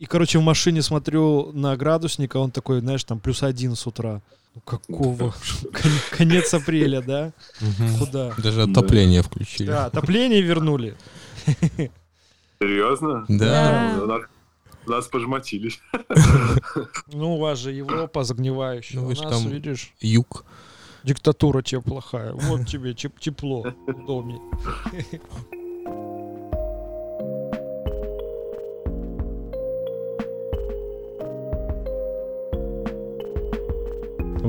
и, короче, в машине смотрю на градусник, а он такой, знаешь, там плюс один с утра. Ну какого? Конец апреля, да? Куда? Даже отопление включили. Да, отопление вернули. Серьезно? Да. Нас, пожмотили. Ну, у вас же Европа загнивающая. Ну, у нас, там- видишь, Юг. диктатура тебе плохая. Вот тебе теп- тепло в доме.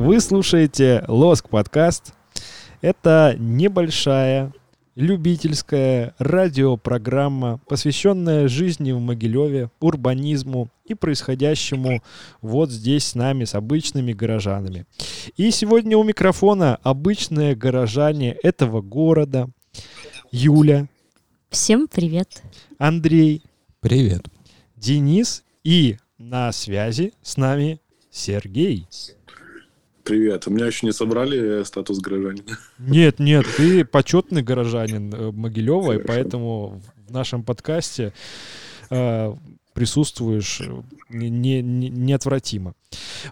Вы слушаете Лоск подкаст. Это небольшая любительская радиопрограмма, посвященная жизни в Могилеве, урбанизму и происходящему вот здесь с нами, с обычными горожанами. И сегодня у микрофона обычные горожане этого города. Юля, Всем привет. Андрей, Привет. Денис и на связи с нами Сергей. Привет. У меня еще не собрали статус горожанина. Нет, нет, ты почетный горожанин э, Могилева, и поэтому в нашем подкасте э, присутствуешь э, не, не- неотвратимо.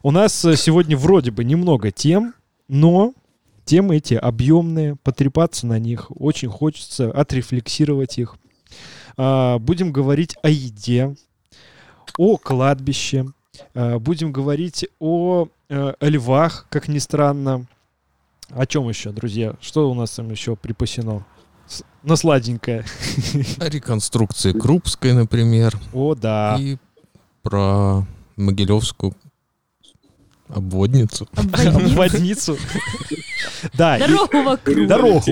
У нас сегодня вроде бы немного тем, но темы эти объемные, потрепаться на них очень хочется, отрефлексировать их. А, будем говорить о еде, о кладбище, будем говорить о, э, о львах, как ни странно. О чем еще, друзья? Что у нас там еще припасено? На сладенькое. О реконструкции Крупской, например. О, да. И про Могилевскую обводницу. Обводницу. Да, Дорогу вокруг. Дорогу.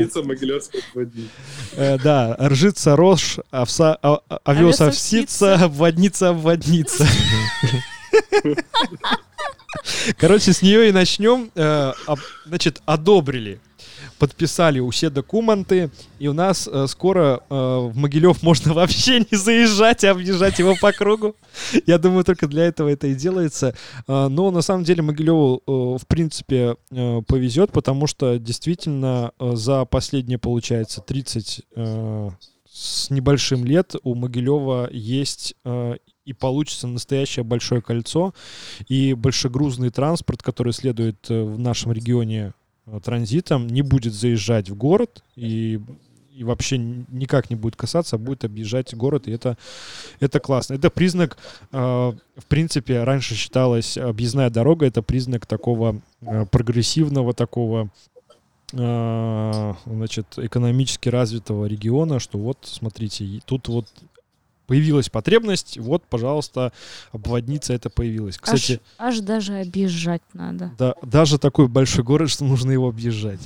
Э, да, ржица рожь, овса, Овес овсица, обводница обводница. Короче, с нее и начнем. Э, Значит, одобрили. Подписали все документы, и у нас э, скоро э, в Могилев можно вообще не заезжать, а объезжать его по кругу. Я думаю, только для этого это и делается. А, Но на самом деле Могилеву, э, в принципе, э, повезет, потому что действительно э, за последние, получается, 30 э, с небольшим лет у Могилева есть э, и получится настоящее большое кольцо и большегрузный транспорт, который следует э, в нашем регионе э, транзитом, не будет заезжать в город и и вообще никак не будет касаться, а будет объезжать город, и это, это классно. Это признак, э, в принципе, раньше считалось объездная дорога, это признак такого э, прогрессивного, такого э, значит, экономически развитого региона, что вот, смотрите, тут вот появилась потребность, вот, пожалуйста, обводница это появилась. Кстати, Аж, аж даже объезжать надо. да, даже такой большой город, что нужно его объезжать.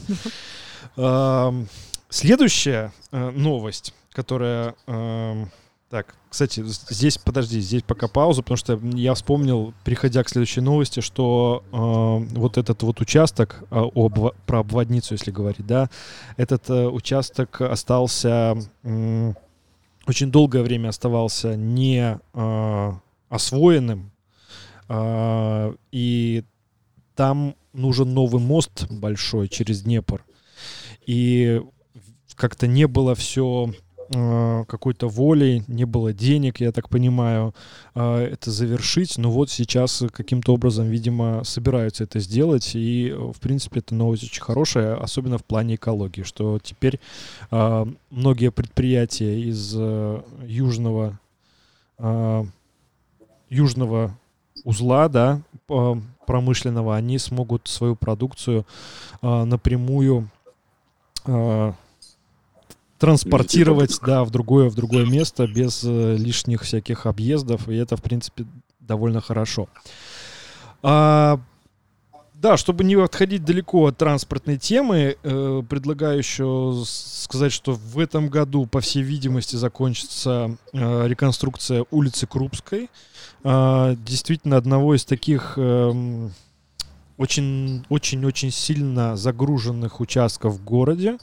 Следующая э, новость, которая... эм, Так, кстати, здесь, подожди, здесь пока пауза, потому что я вспомнил, приходя к следующей новости, что э, вот этот вот участок, э, обва- про обводницу, если говорить, да, этот э, участок остался, м, очень долгое время оставался не э, освоенным, а, и там нужен новый мост большой через Днепр. И как-то не было все какой-то воли, не было денег, я так понимаю, а, это завершить. Но вот сейчас каким-то образом, видимо, собираются это сделать. И, э, в принципе, это новость очень хорошая, особенно в плане экологии, что теперь а, многие предприятия из э, южного южного узла, да, промышленного, они смогут свою продукцию напрямую транспортировать, да, в другое, в другое место без э, лишних всяких объездов, и это, в принципе, довольно хорошо. А, да, чтобы не отходить далеко от транспортной темы, э, предлагаю еще сказать, что в этом году, по всей видимости, закончится э, реконструкция улицы Крупской. А, действительно, одного из таких эм, очень, очень, очень сильно загруженных участков в городе.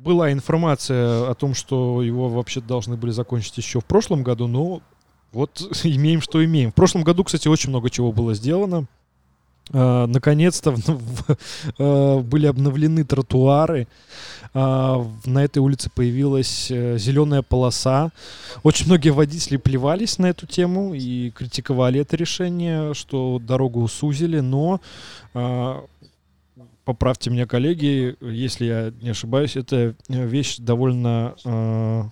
А, была информация о том, что его вообще должны были закончить еще в прошлом году, но вот имеем, что имеем. В прошлом году, кстати, очень много чего было сделано. Э, наконец-то в- э, были обновлены тротуары. А, На этой улице появилась зеленая полоса. Очень многие водители плевались на эту тему и критиковали это решение, что дорогу сузили, но а, поправьте меня, коллеги, если я не ошибаюсь, эта э, вещь довольно э,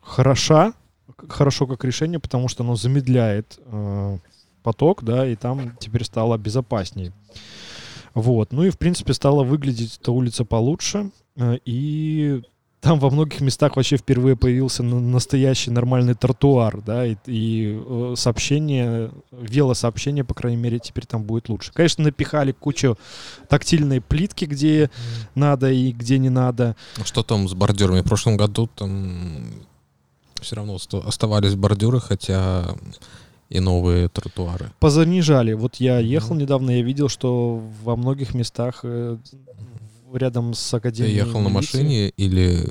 хороша, хорошо как решение, потому что оно замедляет э, поток, да, и там теперь стало безопасней. Вот. Ну и, в принципе, стала выглядеть эта улица получше. э, И там во многих местах вообще впервые появился на- настоящий нормальный тротуар, да, и, и, э, сообщение, велосообщение, по крайней мере, теперь там будет лучше. Конечно, напихали кучу тактильной плитки, где надо и где не надо. Ну, Что там с бордюрами? В прошлом году там все равно оста- оставались бордюры, хотя и новые тротуары. Позанижали. Вот я ехал недавно, я видел, что во многих местах э, рядом с Ты академией ехал на машине или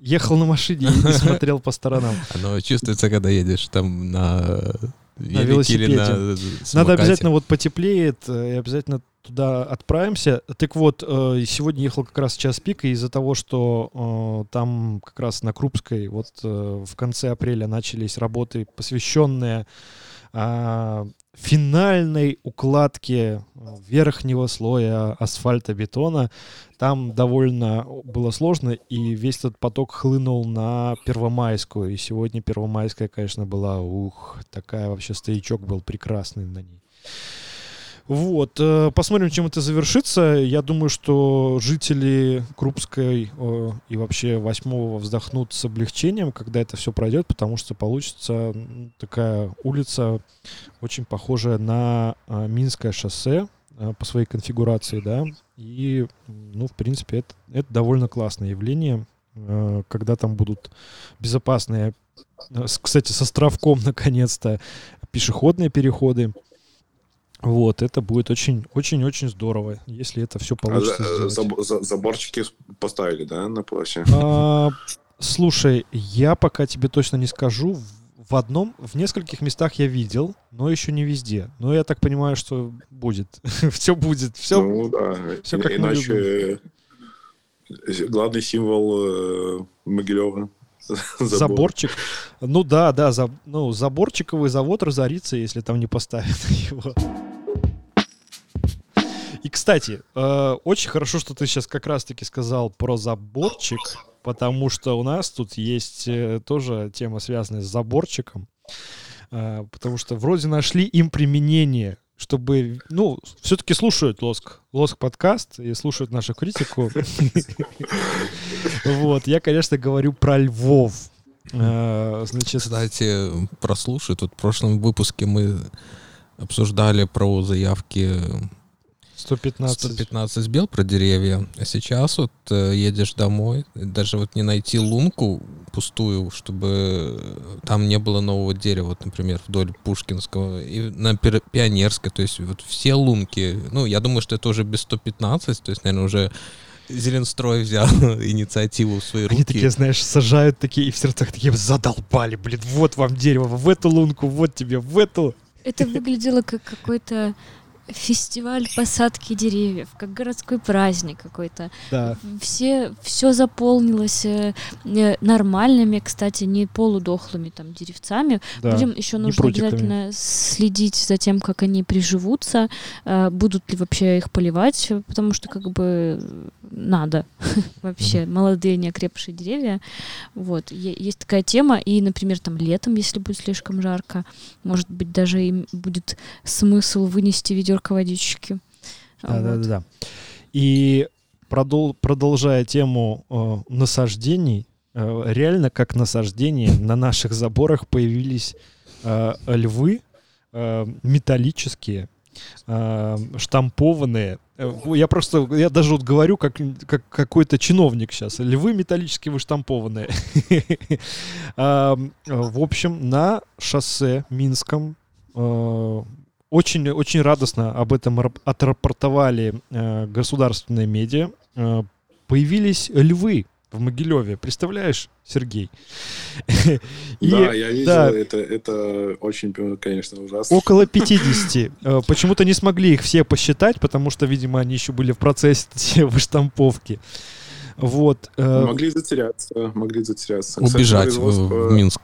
Ехал на машине и смотрел по сторонам. оно чувствуется, когда едешь там на или велосипеде. на Надо обязательно вот потеплеет, э, и обязательно туда отправимся. Так вот, э, сегодня ехал как раз час пик, и из-за того, что э, там как раз на Крупской вот в конце апреля начались работы, посвященные а, финальной укладке э, верхнего слоя асфальта бетона, там довольно было сложно, и весь этот поток хлынул на Первомайскую. И сегодня Первомайская, конечно, была, ух, такая вообще стоячок был прекрасный на ней. Вот, э, посмотрим, чем это завершится. Я думаю, что жители Крупской и вообще Восьмого вздохнут с облегчением, когда это все пройдет, потому что получится такая улица, очень похожая на э, Минское шоссе э, по своей конфигурации, да. И, ну, в принципе, это, это довольно классное явление, когда там будут безопасные, кстати, с островком, наконец-то, пешеходные переходы. Вот, это будет очень, очень, очень здорово, если это все А получится за- сделать. заб- за- заборчики поставили, да, на площади? А, слушай, я пока тебе точно не скажу. В одном, в нескольких местах я видел, но еще не везде. Но я так понимаю, что будет. все будет. Все. Ну да. всё И- как Иначе главный символ э, Могилева. забор. Заборчик. Ну да, да, за, ну, заборчиковый завод разорится, если там не поставят его. Кстати, э, очень хорошо, что ты сейчас как раз-таки сказал про заборчик, потому что у нас тут есть э, тоже тема, связанная с заборчиком, Э, потому что вроде нашли им применение, чтобы, ну, все-таки слушают Лоск, Лоск подкаст и слушают нашу критику. Вот, я, конечно, говорю про львов. Э, Значит, Кстати, прослушай, тут в прошлом выпуске мы обсуждали про заявки 115. 115 бел про деревья, а сейчас вот э, едешь домой, даже вот не найти лунку пустую, чтобы там не было нового дерева, вот, например, вдоль Пушкинского и на Пир- Пионерской, то есть вот все лунки, ну, я думаю, что это уже без 115, то есть, наверное, уже Зеленстрой взял инициативу в свои Они руки. такие, знаешь, сажают такие, и в сердцах такие задолбали, блин, вот вам дерево, в эту лунку, вот тебе, в эту. Это выглядело как какой-то фестиваль посадки деревьев, как городской праздник какой-то. Да. Все, все заполнилось э, э, нормальными, кстати, не полудохлыми там деревцами. да. Будем еще нужно обязательно следить за тем, как они приживутся, э, будут ли вообще их поливать, потому что как бы надо вообще молодые неокрепшие деревья. Вот есть такая тема, и, например, там летом, если будет слишком жарко, может быть даже им будет смысл вынести ведерко водички. Да, да, Вот. да, да. И продол- продолжая тему э, насаждений, э, реально как насаждение на наших заборах появились э, львы э, металлические, э, штампованные. Э, Я просто, я даже вот говорю, как, как какой-то чиновник сейчас. Львы металлические выштампованные. В общем, на шоссе Минском э, очень, очень радостно об этом рап- отрапортовали э, государственные медиа. Появились львы. В Могилеве. Представляешь, Сергей? И, Да, я видел, да, это, это очень, конечно, ужасно. около 50. Э, Почему-то не смогли их все посчитать, потому что, видимо, они еще были в процессе выштамповки. Вот. э, Могли затеряться, могли затеряться. Кстати, Убежать в, в Минск.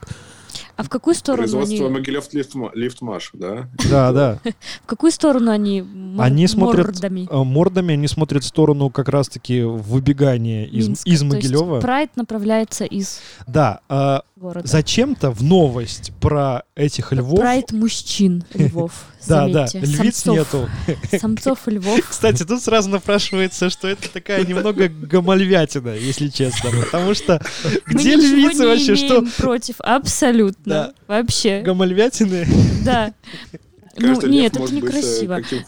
А в какую сторону Производство они, Могилев Лифтма- Лифтмаш, да? Да, да. в какую сторону они, Они смотрят мордами? э, мордами, они смотрят в сторону как раз-таки выбегания из, из То есть Могилева. Прайд направляется из Да, э, города. зачем-то в новость про этих львов... Прайд мужчин, львов. Да, да, львиц Самцов. нету. Самцов и львов. Кстати, тут сразу напрашивается, что это такая немного гомольвятина, если честно. Потому что где львицы вообще? Что? против, абсолютно. Да. Вообще, Гомольвятины? да. Ну, нет, это э, некрасиво. каким.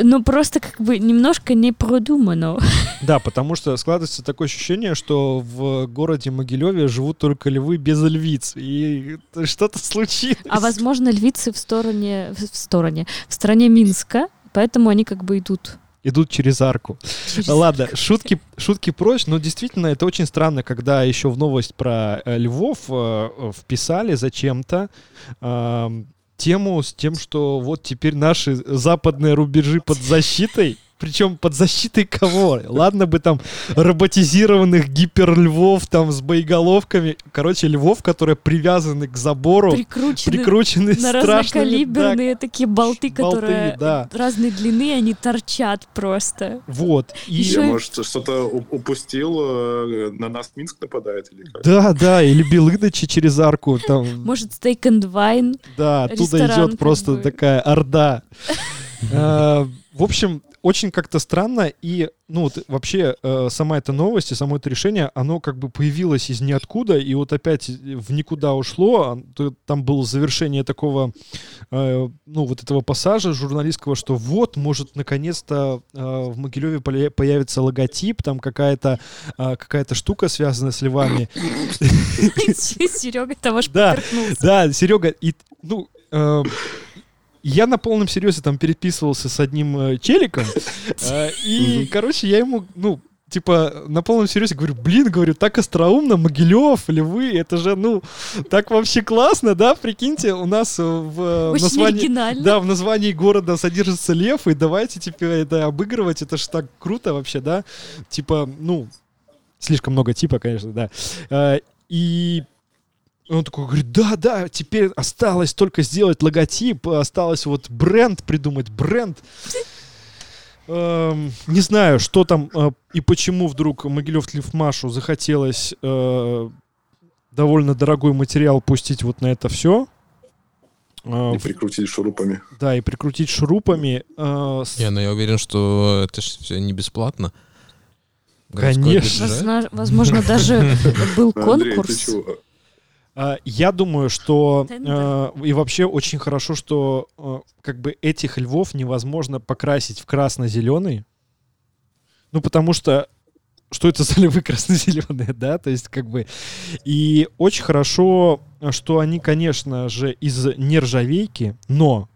Ну, просто как бы немножко не продумано. Да, потому что складывается такое ощущение, что в городе Могилеве живут только львы без львиц. И что-то случилось. А возможно, львицы в стороне, в в стороне, в стране Минска, поэтому они как бы идут Идут через арку. через... Ладно, шутки, шутки прочь, но действительно это очень странно, когда еще в новость про э, львов э, э, вписали зачем-то эм, тему с тем, что вот теперь наши западные рубежи под защитой. Причем под защитой кого? Ладно бы там роботизированных гиперльвов там с боеголовками. Короче, львов, которые привязаны к забору, прикручены прикручены на страшными... да, разнокалиберные такие болты, болты, которые да. разной длины, они торчат просто. вот. И... Ещё Я, может, что-то упустил, э, на нас Минск нападает или как? Да, да, или Белыдычи через арку там. Может, Steak and Wine. Да, оттуда идет просто бы. такая орда. Э, В общем, очень как-то странно, и, ну, вот вообще э, сама эта новость и само это решение, оно как бы появилось из ниоткуда, и вот опять в никуда ушло. Там было завершение такого, э, ну, вот этого пассажа журналистского, что вот, может, наконец-то э, в Могилеве появится логотип, там какая-то э, какая-то штука, связанная с львами. Серега того ж Да. Да, Серега, и, ну, э, я на полном серьезе там переписывался с одним э, челиком, э, и, короче, я ему, ну, типа, на полном серьезе говорю, блин, говорю, так остроумно, Могилев, Львы, это же, ну, так вообще классно, да, прикиньте, у нас э, в Очень названии... оригинально. Да, в названии города содержится лев, и давайте теперь это обыгрывать, это ж так круто вообще, да? Типа, ну, слишком много типа, конечно, да. И он такой говорит, да, да, теперь осталось только сделать логотип, осталось вот бренд придумать, бренд. Эм, не знаю, что там э, и почему вдруг Могилев Лифмашу захотелось э, довольно дорогой материал пустить вот на это все. И прикрутить шурупами. Да, и прикрутить шурупами. э, с- Не, ну я уверен, что это же все не бесплатно. Конечно. Возможно, даже был Андрей, ты конкурс. чего? А, Я думаю, что э, и вообще очень хорошо, что э, как бы этих львов невозможно покрасить в красно-зеленый. Ну, потому что что это за львы красно-зеленые, да? То есть, как бы. И очень хорошо, что они, конечно же, из нержавейки, но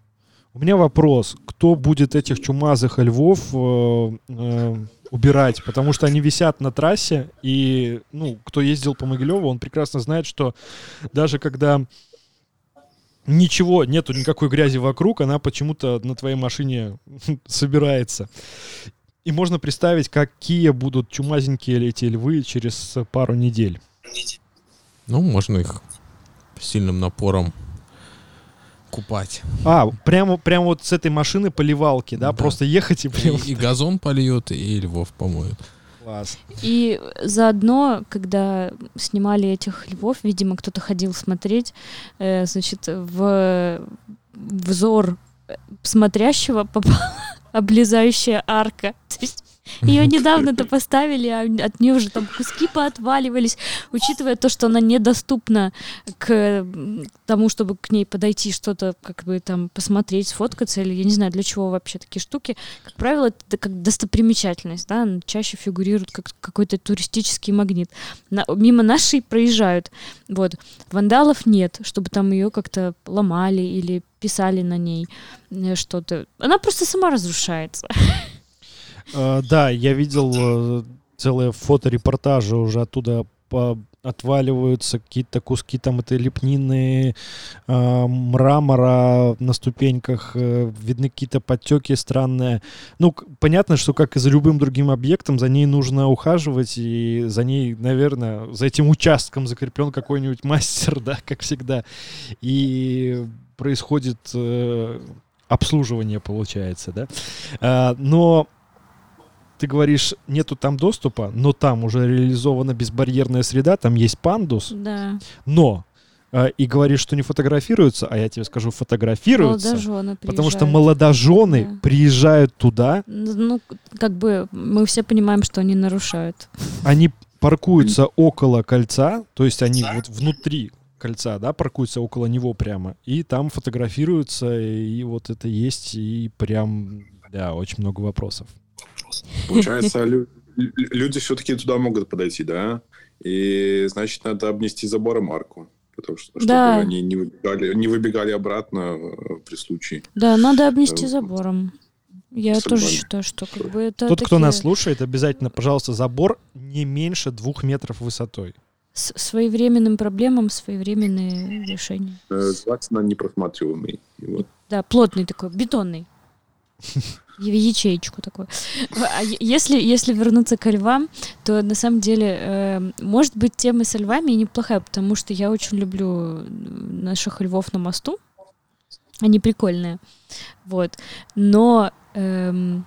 у меня вопрос: кто будет этих чумазых львов э, э, убирать? Потому что они висят на трассе, и, ну, кто ездил по Могилеву, он прекрасно знает, что даже когда ничего, нету никакой грязи вокруг, она почему-то на твоей машине собирается. И можно представить, какие будут чумазенькие эти львы через пару недель. Ну, можно их сильным напором купать. А, прямо, прямо вот с этой машины поливалки, да? Да. Просто ехать и прям... И, и газон польют, и львов помоют. Класс. И заодно, когда снимали этих львов, видимо, кто-то ходил смотреть, э, значит, в взор смотрящего попала облезающая арка. То есть ее недавно-то поставили, а от нее уже там куски поотваливались, учитывая то, что она недоступна к тому, чтобы к ней подойти, что-то как бы там посмотреть, сфоткаться, или я не знаю, для чего вообще такие штуки. Как правило, это как достопримечательность, да, она чаще фигурирует как какой-то туристический магнит. На- мимо нашей проезжают, вот. Вандалов нет, чтобы там ее как-то ломали или писали на ней э, что-то. Она просто сама разрушается. Э, да, я видел э, целые фоторепортажи уже оттуда отваливаются какие-то куски там этой лепнины, э, мрамора на ступеньках, э, видны какие-то подтеки странные. Ну, понятно, что как и за любым другим объектом, за ней нужно ухаживать, и за ней, наверное, за этим участком закреплен какой-нибудь мастер, да, как всегда. И происходит э, обслуживание, получается, да. А, но ты говоришь, нету там доступа, но там уже реализована безбарьерная среда, там есть пандус, Да. но э, и говоришь, что не фотографируются, а я тебе скажу, фотографируются, Молодожены потому что приезжают. молодожены Да. приезжают туда, Ну, как бы мы все понимаем, что они нарушают. они паркуются около кольца, то есть они вот внутри кольца, да, паркуются около него прямо, и там фотографируются, и вот это есть, и прям, да, очень много вопросов. Получается, лю- лю- люди все-таки туда могут подойти, да? И, значит, надо обнести забором арку. Потому что, чтобы Да. они не выбегали, не выбегали обратно э, при случае. Да, надо обнести Э, забором. Я согласен. тоже считаю, что как бы это Тот, кто такие нас слушает, обязательно, пожалуйста, забор не меньше двух метров высотой. с своевременным проблемам своевременные решения. Э, Желательно непросматриваемый. И вот. Да, плотный такой, бетонный. Ячеечку такой. А если, если вернуться к львам, то на самом деле, э, может быть, тема со львами неплохая, потому что я очень люблю наших львов на мосту. Они прикольные. Вот. Но эм,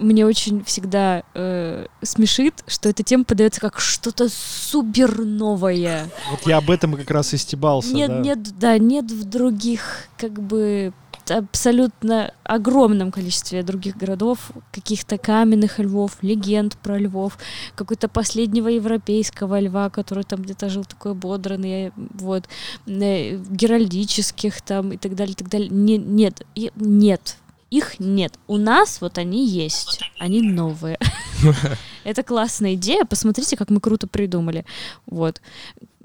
мне очень всегда э, смешит, что эта тема подается как что-то супер новое. Вот я об этом как раз и стебался. Нет, да. нет, да, нет в других, как бы абсолютно огромном количестве других городов каких-то каменных львов, легенд про львов, какой-то последнего европейского льва, который там где-то жил такой бодранный, вот, э, геральдических там и так далее, и так далее. Не- нет, нет, их нет. У нас вот они есть, они новые. Это классная идея, посмотрите, как мы круто придумали. Вот.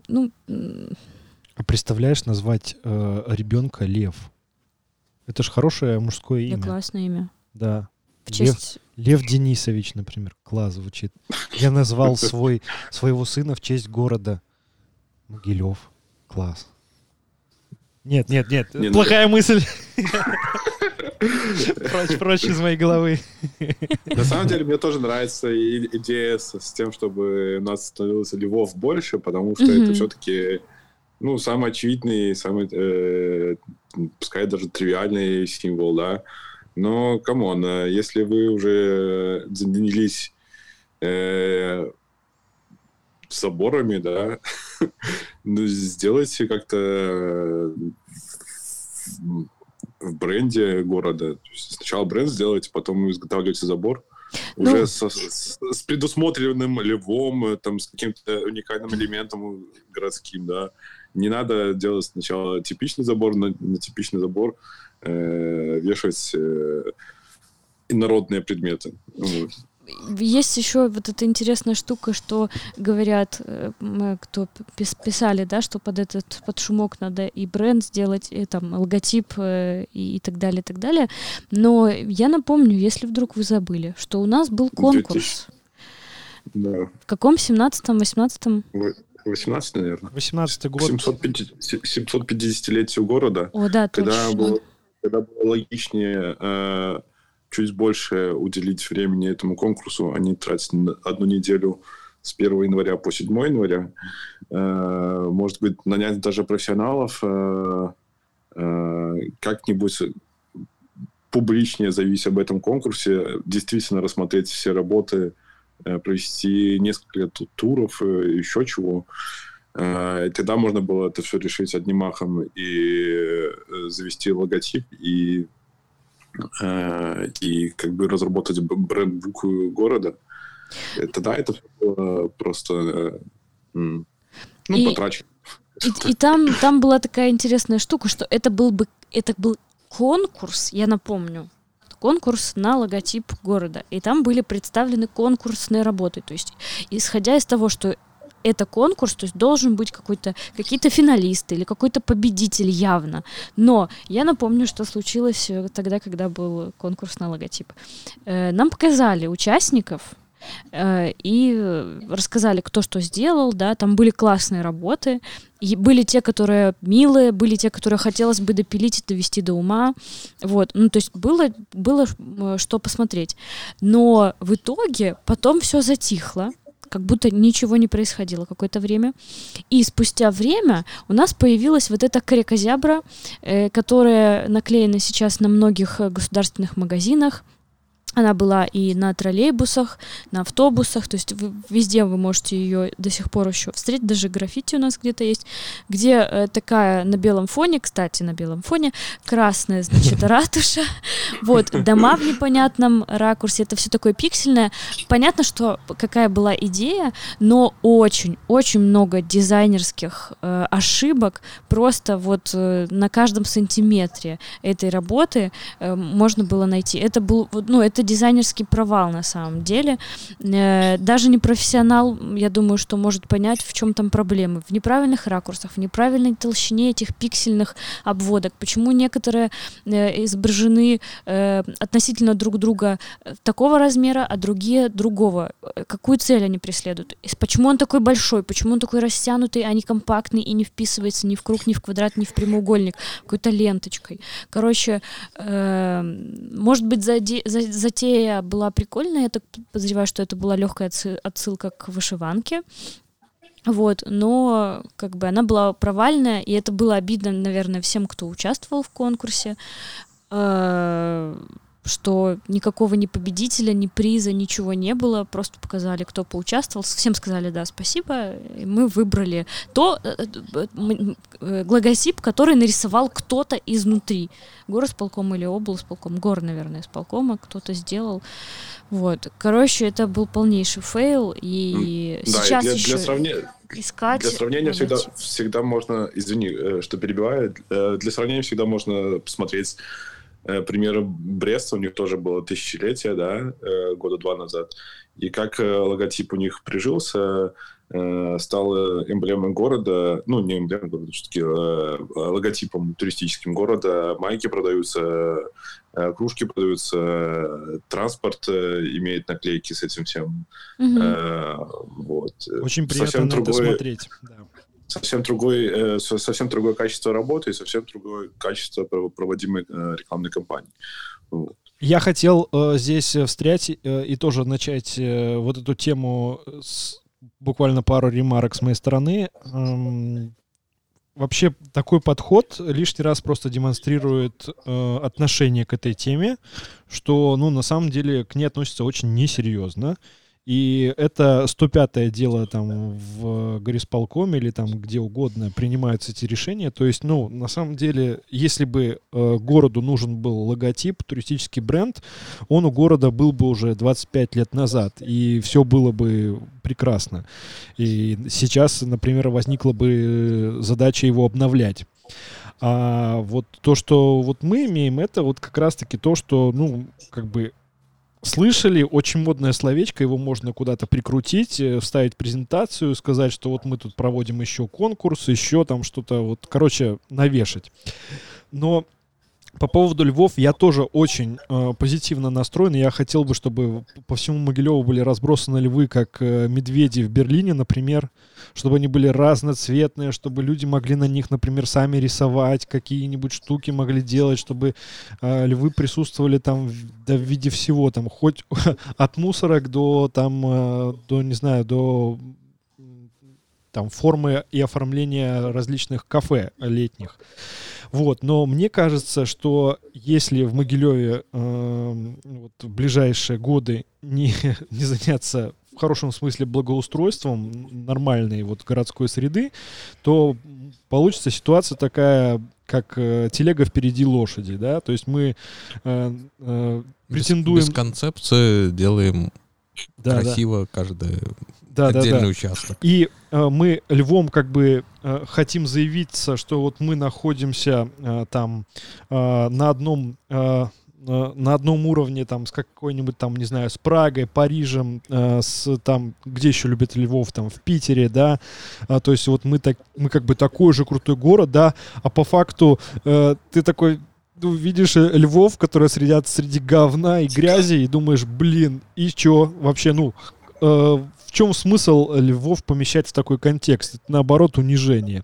Ну, А представляешь, назвать э, ребенка Лев? Это же хорошее мужское да, имя. классное имя. Да. В Лев, честь Лев Денисович, например. Класс звучит. Я назвал свой, своего сына в честь города Могилев. Класс. Нет, нет, нет. Не, ну- плохая мысль. Прочь, прочь из моей головы. На самом деле, мне тоже нравится идея с, с тем, чтобы у нас становилось львов больше, потому что это все-таки ну, самый очевидный, самый, э, пускай даже тривиальный символ, да. Но, come on, э, если вы уже занялись э, заборами, да, ну, сделайте как-то э, в- бренде города. Сначала бренд сделайте, потом изготавливаете забор. Ну- Уже со- с, с предусмотренным львом, э, там, с каким-то уникальным элементом городским, да. Не надо делать сначала типичный забор, на, на типичный забор э, вешать э, инородные предметы. Вот. Есть еще вот эта интересная штука, что говорят, э, м, кто пис- писали, да, что под этот под шумок надо и бренд сделать, и там логотип э, и, и так далее, и так далее. Но я напомню, если вдруг вы забыли, что у нас был конкурс. Да. В каком 17-м, 18-м? Вы- 18, наверное. 18 год. 750 750-летию города. О, да, когда точно. было, когда было логичнее э, чуть больше уделить времени этому конкурсу, а не тратить на одну неделю с 1 января по 7 января. Э, может быть, нанять даже профессионалов, э, э, как-нибудь публичнее заявить об этом конкурсе, действительно рассмотреть все работы, э, провести несколько ту- туров, э, еще чего. Э, тогда можно было это все решить одним махом и э, завести логотип и, э, и как бы разработать бренд-бук города. Э, Тогда это было просто э, ну, И- потрачено. И, и там, там была такая интересная штука, что это был бы это был конкурс, я напомню, конкурс на логотип города. И там были представлены конкурсные работы. То есть, исходя из того, что это конкурс, то есть должен быть какой-то какие-то финалисты или какой-то победитель явно. Но я напомню, что случилось э, тогда, когда был конкурс на логотип. Э, Нам показали участников, и рассказали, кто что сделал, да, там были классные работы, и были те, которые милые, были те, которые хотелось бы допилить и довести до ума, вот, ну, то есть было, было что посмотреть, но в итоге потом все затихло, как будто ничего не происходило какое-то время. И спустя время у нас появилась вот эта карикозябра, э, которая наклеена сейчас на многих э, государственных магазинах, она была и на троллейбусах, на автобусах, то есть вы, везде вы можете ее до сих пор еще встретить, даже граффити у нас где-то есть, где э, такая на белом фоне, кстати, на белом фоне, красная, значит, ратуша, вот, дома в непонятном ракурсе, это все такое пиксельное. Понятно, что какая была идея, но очень-очень много дизайнерских э, ошибок просто вот э, на каждом сантиметре этой работы э, можно было найти. Это был, ну, это дизайнерский провал на самом деле. Э, даже не профессионал, я думаю, что может понять, в чем там проблемы. В неправильных ракурсах, в неправильной толщине этих пиксельных обводок. Почему некоторые э, изображены э, относительно друг друга такого размера, а другие другого. Какую цель они преследуют? Почему он такой большой? Почему он такой растянутый, а не компактный и не вписывается ни в круг, ни в квадрат, ни в прямоугольник? Какой-то ленточкой. Короче, может быть, за, за, за затея была прикольная. Я так подозреваю, что это была легкая отсылка к вышиванке. Вот, но как бы она была провальная, и это было обидно, наверное, всем, кто участвовал в конкурсе. Что никакого ни победителя, ни приза, ничего не было, просто показали, кто поучаствовал, всем сказали да, спасибо, и мы выбрали то э, э, э, логотип, который нарисовал кто-то изнутри, горисполком или облисполком, гор, наверное, исполкома кто-то сделал, вот, короче, это был полнейший fail, и да, сейчас и для, еще... Для сравнения искать. Для сравнения всегда, всегда можно, извини, что перебиваю, для сравнения всегда можно посмотреть пример Бреста, у них тоже было тысячелетие, да, э, года два назад. И как э, логотип у них прижился, стал эмблемой города, ну, не эмблемой города, все-таки логотипом туристическим города. Майки продаются, кружки продаются, транспорт имеет наклейки с этим всем. Угу. Вот. Очень приятно Совсем на другой... это смотреть. Да совсем другой, э, совсем другое качество работы и совсем другое качество проводимой э, рекламной кампании. Я хотел э, здесь встрять э, и тоже начать э, вот эту тему с буквально пару ремарок с моей стороны. Эм, вообще такой подход лишний раз просто демонстрирует э, отношение к этой теме, что, ну, на самом деле к ней относятся очень несерьезно. И это 105-е дело там в горисполкоме или там где угодно принимаются эти решения. То есть, ну, на самом деле, если бы э, городу нужен был логотип, туристический бренд, он у города был бы уже 25 лет назад, и все было бы прекрасно. И сейчас, например, возникла бы задача его обновлять. А вот то, что вот мы имеем, это вот как раз-таки то, что, ну, как бы слышали, очень модное словечко, его можно куда-то прикрутить, э, вставить презентацию, сказать, что вот мы тут проводим еще конкурс, еще там что-то, вот, короче, навешать. Но по поводу львов я тоже очень э, позитивно настроен. Я хотел бы, чтобы по всему Могилеву были разбросаны львы, как э, медведи в Берлине, например, чтобы они были разноцветные, чтобы люди могли на них, например, сами рисовать, какие-нибудь штуки могли делать, чтобы э, львы присутствовали там в, да, в виде всего, там хоть от мусорок до там, э, до не знаю, до там формы и оформления различных кафе летних. Вот, но мне кажется, что если в Могилеве э, вот, в ближайшие годы не, не заняться в хорошем смысле благоустройством нормальной вот городской среды, то получится ситуация такая, как э, телега впереди лошади, да, то есть мы э, э, претендуем... Без, без концепции делаем да, красиво да. каждое да, отдельный да, да. участок. И э, мы львом как бы э, хотим заявиться, что вот мы находимся э, там э, на одном э, э, на одном уровне там с какой-нибудь там не знаю с Прагой, Парижем, э, с там где еще любят львов там в Питере, да, а, то есть вот мы так мы как бы такой же крутой город, да, а по факту э, ты такой ну, видишь э, львов, которые сидят среди говна и грязи, и думаешь, блин, и чё? Вообще, ну, э, чем смысл Львов помещать в такой контекст? Это, наоборот, унижение.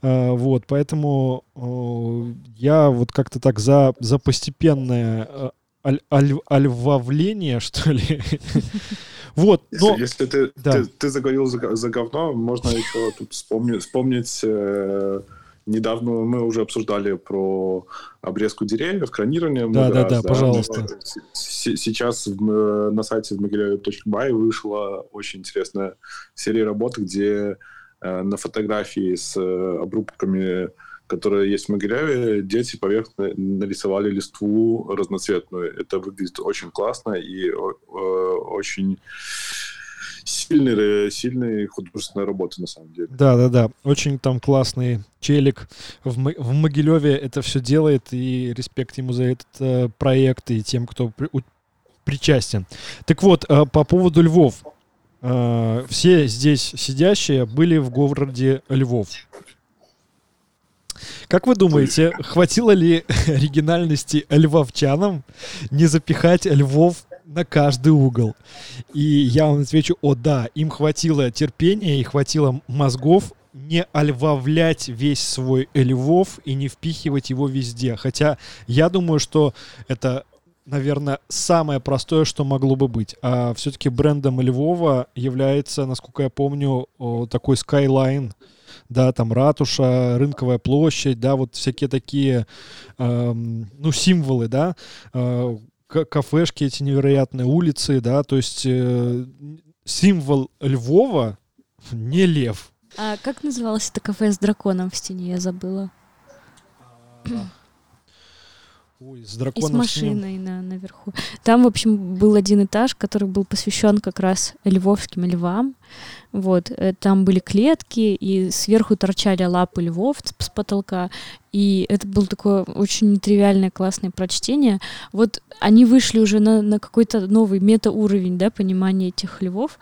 Э, вот, поэтому э, я вот как-то так за, за постепенное э, аль, аль, альвавление, что ли. Вот, но... Если ты, Да. ты, ты заговорил за, за говно, можно еще тут вспомнить, вспомнить э, недавно мы уже обсуждали про обрезку деревьев, кронирование. Да, да, раз, да, пожалуйста. Но с- Сейчас в, э, на сайте zmagirев.by вышла очень интересная серия работ, где э, на фотографии с э, обрубками которые есть в Могилеве, дети поверх на- нарисовали листву разноцветную. Это выглядит очень классно и очень сильный, сильная художественная работа на самом деле. Да, да, да. Очень там классный челик в, Мо- в Могилеве это все делает, и респект ему за этот э, проект и тем, кто при- у- причастен. Так вот, э, по поводу Львов. Э, все здесь сидящие были в городе Львов. Как вы думаете, хватило ли оригинальности львовчанам не запихать львов на каждый угол? И я вам отвечу, о да, им хватило терпения и хватило мозгов не ольвавлять весь свой Львов и не впихивать его везде. Хотя я думаю, что это, наверное, самое простое, что могло бы быть. А все-таки брендом Львова является, насколько я помню, такой Skyline, да, там ратуша, рынковая площадь, да, вот всякие такие, эм, ну, символы, да, э, кафешки эти невероятные, улицы, да, то есть э, символ Львова не лев. А как называлось это кафе с драконом в стене? Я забыла. Ой, с И с драконом с машиной на, наверху. Там, в общем, был один этаж, который был посвящен как раз львовским львам. Вот, э, там были клетки, и сверху торчали лапы львов с с потолка. И это было такое очень нетривиальное, классное прочтение. Вот они вышли уже на, на какой-то новый метауровень, да, понимания этих львов.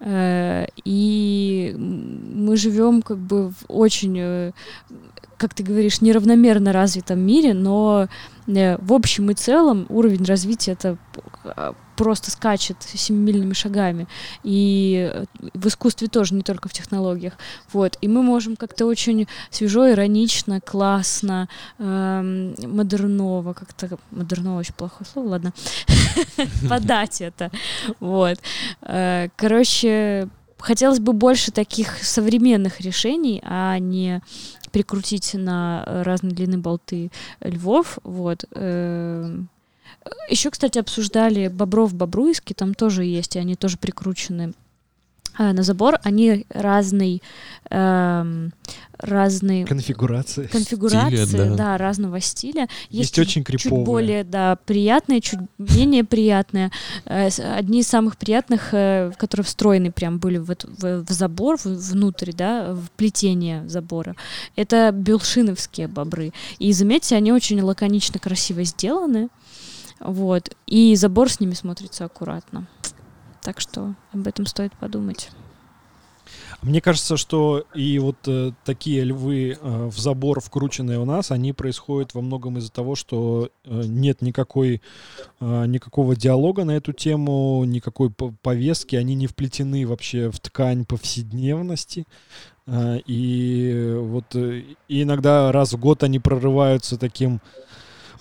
Э, И мы живем как бы в очень, э, как ты говоришь, неравномерно развитом мире, но э, в общем и целом уровень развития это п- просто скачет семимильными шагами. И э, в искусстве тоже, не только в технологиях. Вот. И мы можем как-то очень свежо, иронично, классно, эм, модерново, как-то модерново очень плохое слово, ладно, подать это. Вот. Э, Короче, хотелось бы больше таких современных решений, а не прикрутить на э, разные длины болты львов. Вот. Еще, кстати, обсуждали бобров бобруйски, там тоже есть, и они тоже прикручены на забор. Они разный, эм, разные Конфигурации. конфигурации, Стиля, да. да. разного стиля. Есть чуть- очень чуть криповые. более, да, приятные, чуть менее приятные. Э, Одни из самых приятных, э, которые встроены прям были в, в- в забор, в- внутрь, да, в плетение забора, это белшиновские бобры. И заметьте, они очень лаконично, красиво сделаны. Вот. И забор с ними смотрится аккуратно. Так что об этом стоит подумать. Мне кажется, что и вот э, такие львы э, в забор вкрученные у нас, они происходят во многом из-за того, что э, нет никакой э, никакого диалога на эту тему, никакой по- повестки, они не вплетены вообще в ткань повседневности. Э, и вот э, и иногда раз в год они прорываются таким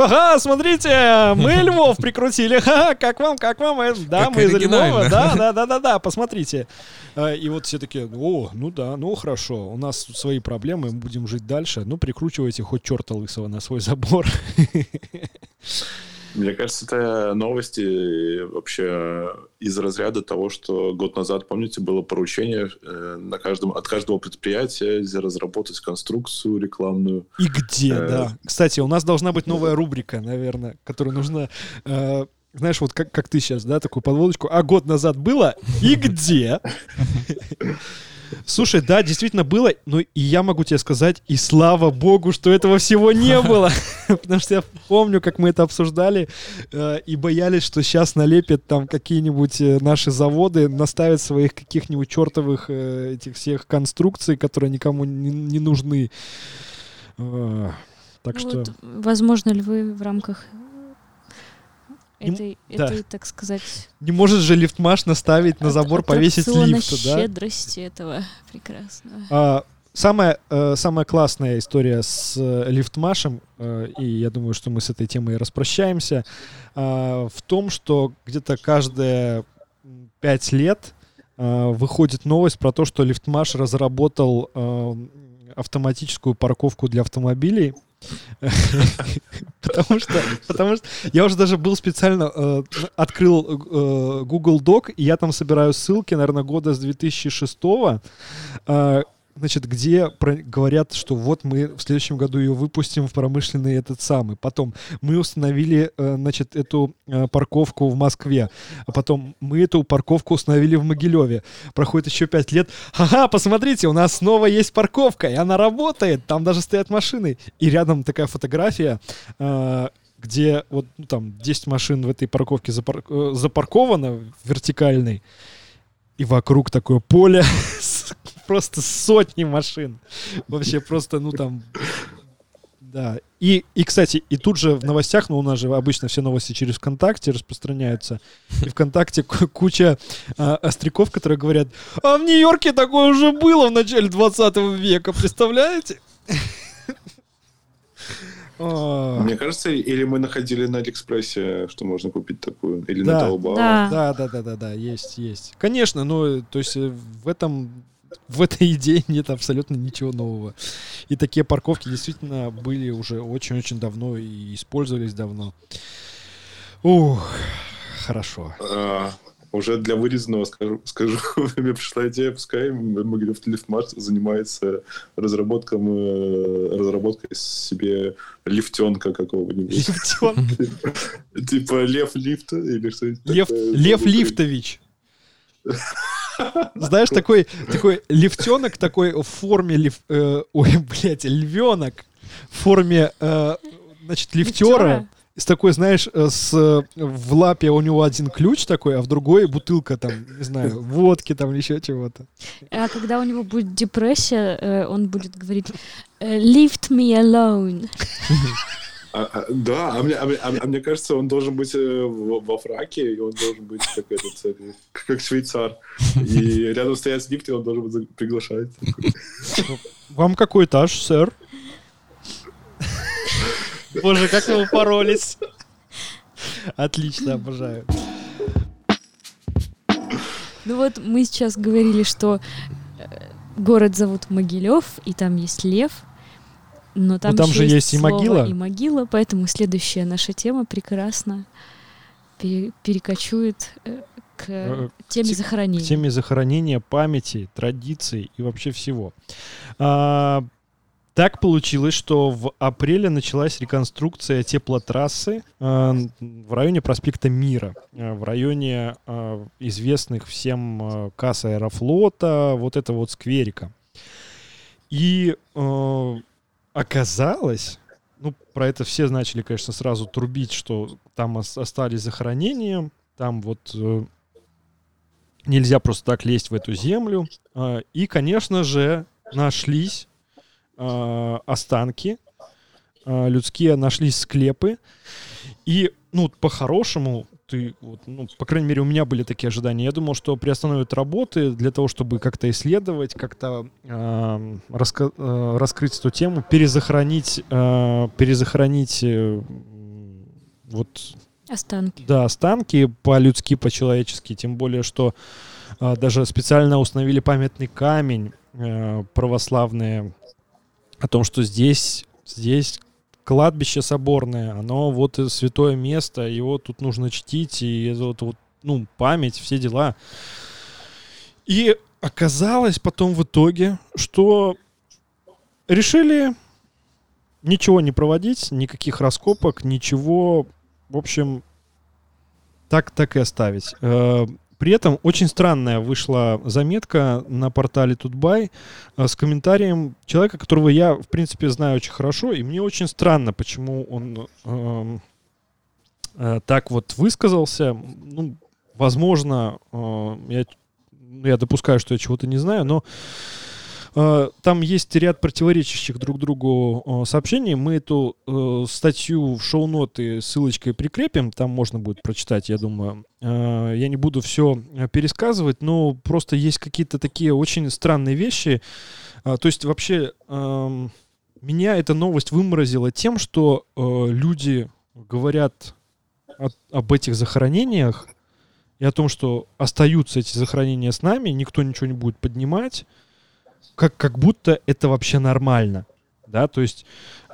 Ага, смотрите, мы Львов прикрутили. Ха, как вам, как вам? Э, Да, Как мы из Львова. Да, да, да, да, да, посмотрите. А, И вот все такие, о, ну да, ну хорошо, у нас свои проблемы, мы будем жить дальше. Ну, прикручивайте хоть черта лысого на свой забор. Мне кажется, это новости вообще из разряда того, что год назад, помните, было поручение э, на каждом, от каждого предприятия разработать конструкцию рекламную. И где, Э. да. Кстати, у нас должна быть новая рубрика, наверное, которую нужно... э, знаешь, вот как, как ты сейчас, да, такую подводочку. А год назад было и где? Слушай, да, действительно было, но и я могу тебе сказать, и слава богу, что этого всего не было. Потому что я помню, как мы это обсуждали, э, и боялись, что сейчас налепят там какие-нибудь э, наши заводы, наставят своих каких-нибудь чертовых э, этих всех конструкций, которые никому не, не нужны. Э, Так Ну что... вот, возможно ли вы в рамках Это, да. это, так сказать, Не может же лифтмаш наставить на забор, повесить лифт, да? щедрости этого прекрасного. А, самая, э, самая классная история с э, лифтмашем, э, и я думаю, что мы с этой темой распрощаемся, а, в том, что где-то каждые пять лет а, выходит новость про то, что лифтмаш разработал а, автоматическую парковку для автомобилей. Потому что, потому что я уже даже был специально э, открыл э, Google Doc, и я там собираю ссылки, наверное, года с 2006 э, значит, где про- говорят, что вот мы в следующем году ее выпустим в промышленный этот самый. Потом мы установили, э, значит, эту э, парковку в Москве. А потом мы эту парковку установили в Могилеве. Проходит еще пять лет. Ага, посмотрите, у нас снова есть парковка, и она работает. Там даже стоят машины. И рядом такая фотография, э, где вот ну, там 10 машин в этой парковке запар- запарковано вертикальной. И вокруг такое поле просто сотни машин. Вообще просто, ну там... Да. И, и, кстати, и тут же в новостях, ну, у нас же обычно все новости через ВКонтакте распространяются. И ВКонтакте ку- куча а, остряков, которые говорят, а в Нью-Йорке такое уже было в начале 20 века, представляете? Мне кажется, или мы находили на Алиэкспрессе, что можно купить такую, или Да. на Таобао. Да. Да, да, да, да, да, есть, есть. Конечно, но то есть э, в этом в этой идее нет абсолютно ничего нового. И такие парковки действительно были уже очень-очень давно и использовались давно. Ух, хорошо. А, уже для вырезанного скажу, скажу мне пришла идея, пускай Могилев Лифтмарт занимается разработком, э, разработкой себе лифтенка какого-нибудь. Лифтенка. Типа Лев Лифта или что-нибудь. Лев Лифтович. Знаешь, такой, такой лифтенок такой в форме лиф, э, ой, блядь, львенок в форме, э, значит, лифтера. С такой, знаешь, э, с э, в лапе у него один ключ такой, а в другой бутылка там, не знаю, водки там или еще чего-то. А когда у него будет депрессия, э, он будет говорить «Leave me alone». А- а, да, а мне, а мне- а мне- а мне кажется, он должен быть э, во, фраке, и он должен быть как этот, э, как швейцар. И рядом стоять с лифт, и он должен быть приглашать. Вам какой этаж, сэр? Боже, как вы упоролись. Отлично, обожаю. Ну вот мы сейчас говорили, что э, город зовут Могилев, и там есть лев, но там, там еще же есть и слово могила. И могила, поэтому следующая наша тема прекрасно пере- перекочует э, к Э, теме те- захоронения. к теме захоронения, памяти, традиций и вообще всего. А, так получилось, что в апреле началась реконструкция теплотрассы а, в районе проспекта Мира, а, в районе а, известных всем касс Аэрофлота, вот это вот скверика. И э, оказалось, ну, про это все начали, конечно, сразу трубить, что там ос- остались захоронения, там вот э, нельзя просто так лезть в эту землю. А, И, конечно же, нашлись а, останки а, людские, нашлись склепы. И, ну, по-хорошему, ты, вот, ну, по крайней мере, у меня были такие ожидания. Я думал, что приостановят работы для того, чтобы как-то исследовать, как-то а, раска- а, раскрыть эту тему, перезахоронить, а, перезахоронить э, вот Останки. да, останки по-людски, по-человечески, тем более, что а, даже специально установили памятный камень э, православные о том, что здесь, здесь кладбище соборное, оно вот святое место, его тут нужно чтить, и это вот, вот, ну, память, все дела. И оказалось потом в итоге, что решили ничего не проводить, никаких раскопок, ничего в общем, так, так и оставить. При этом очень странная вышла заметка на портале Тутбай э, с комментарием человека, которого я, в принципе, знаю очень хорошо, и мне очень странно, почему он эм, э, так вот высказался. Ну, возможно, э, я, я допускаю, что я чего-то не знаю, но там есть ряд противоречащих друг другу э, сообщений. Мы эту э, статью в шоу-ноты ссылочкой прикрепим, там можно будет прочитать, я думаю. Э, я не буду все пересказывать, но просто есть какие-то такие очень странные вещи. Э, то есть вообще э, меня эта новость выморозила тем, что э, люди говорят об этих захоронениях и о том, что остаются эти захоронения с нами, никто ничего не будет поднимать, как, как будто это вообще нормально. Да, то есть,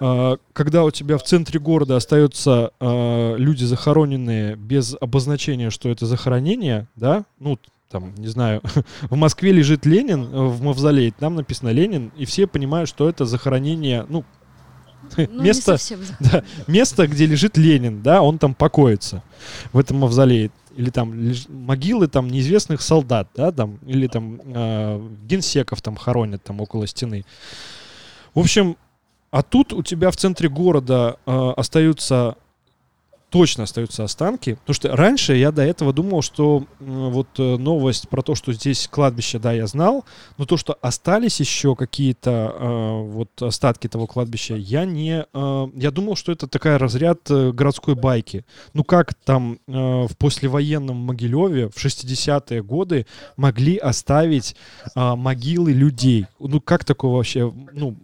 э, когда у тебя в центре города остаются э, люди захороненные без обозначения, что это захоронение, да, ну, там, не знаю, в Москве лежит Ленин в мавзолее, там написано Ленин, и все понимают, что это захоронение, ну, ну место, да, место, где лежит Ленин, да, он там покоится в этом мавзолее или там могилы там неизвестных солдат, да, там, или там э, генсеков там хоронят там около стены. В общем, а тут у тебя в центре города э, остаются точно остаются останки. Потому что раньше я до этого думал, что вот э, новость про то, что здесь кладбище, да, я знал, но то, что остались еще какие-то э, вот остатки того кладбища, я не... Э, я думал, что это такая разряд э, городской байки. Ну как там э, в послевоенном Могилеве в 60-е годы могли оставить э, могилы людей? Ну как такое вообще... Ну,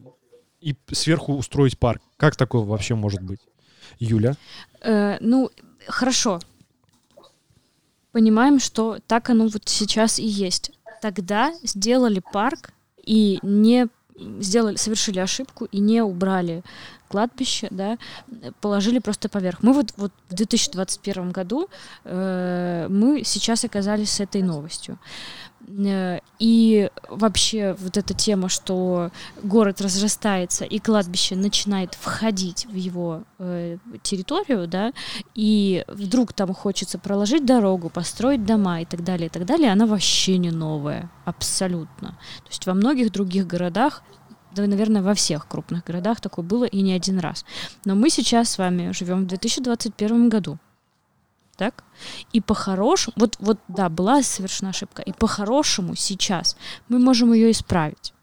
и сверху устроить парк. Как такое вообще может быть? Юля? Э, ну, хорошо. Понимаем, что так оно вот сейчас и есть. Тогда сделали парк и не сделали, совершили ошибку и не убрали кладбище, да, положили просто поверх. Мы вот, вот в 2021 году э, мы сейчас оказались с этой новостью. Э, и вообще вот эта тема, что город разрастается и кладбище начинает входить в его э, территорию, да, и вдруг там хочется проложить дорогу, построить дома и так далее, и так далее, она вообще не новая, абсолютно. То есть во многих других городах да, наверное, во всех крупных городах такое было и не один раз. Но мы сейчас с вами живем в 2021 году так? И по-хорошему, вот, вот да, была совершена ошибка, и по-хорошему сейчас мы можем ее исправить.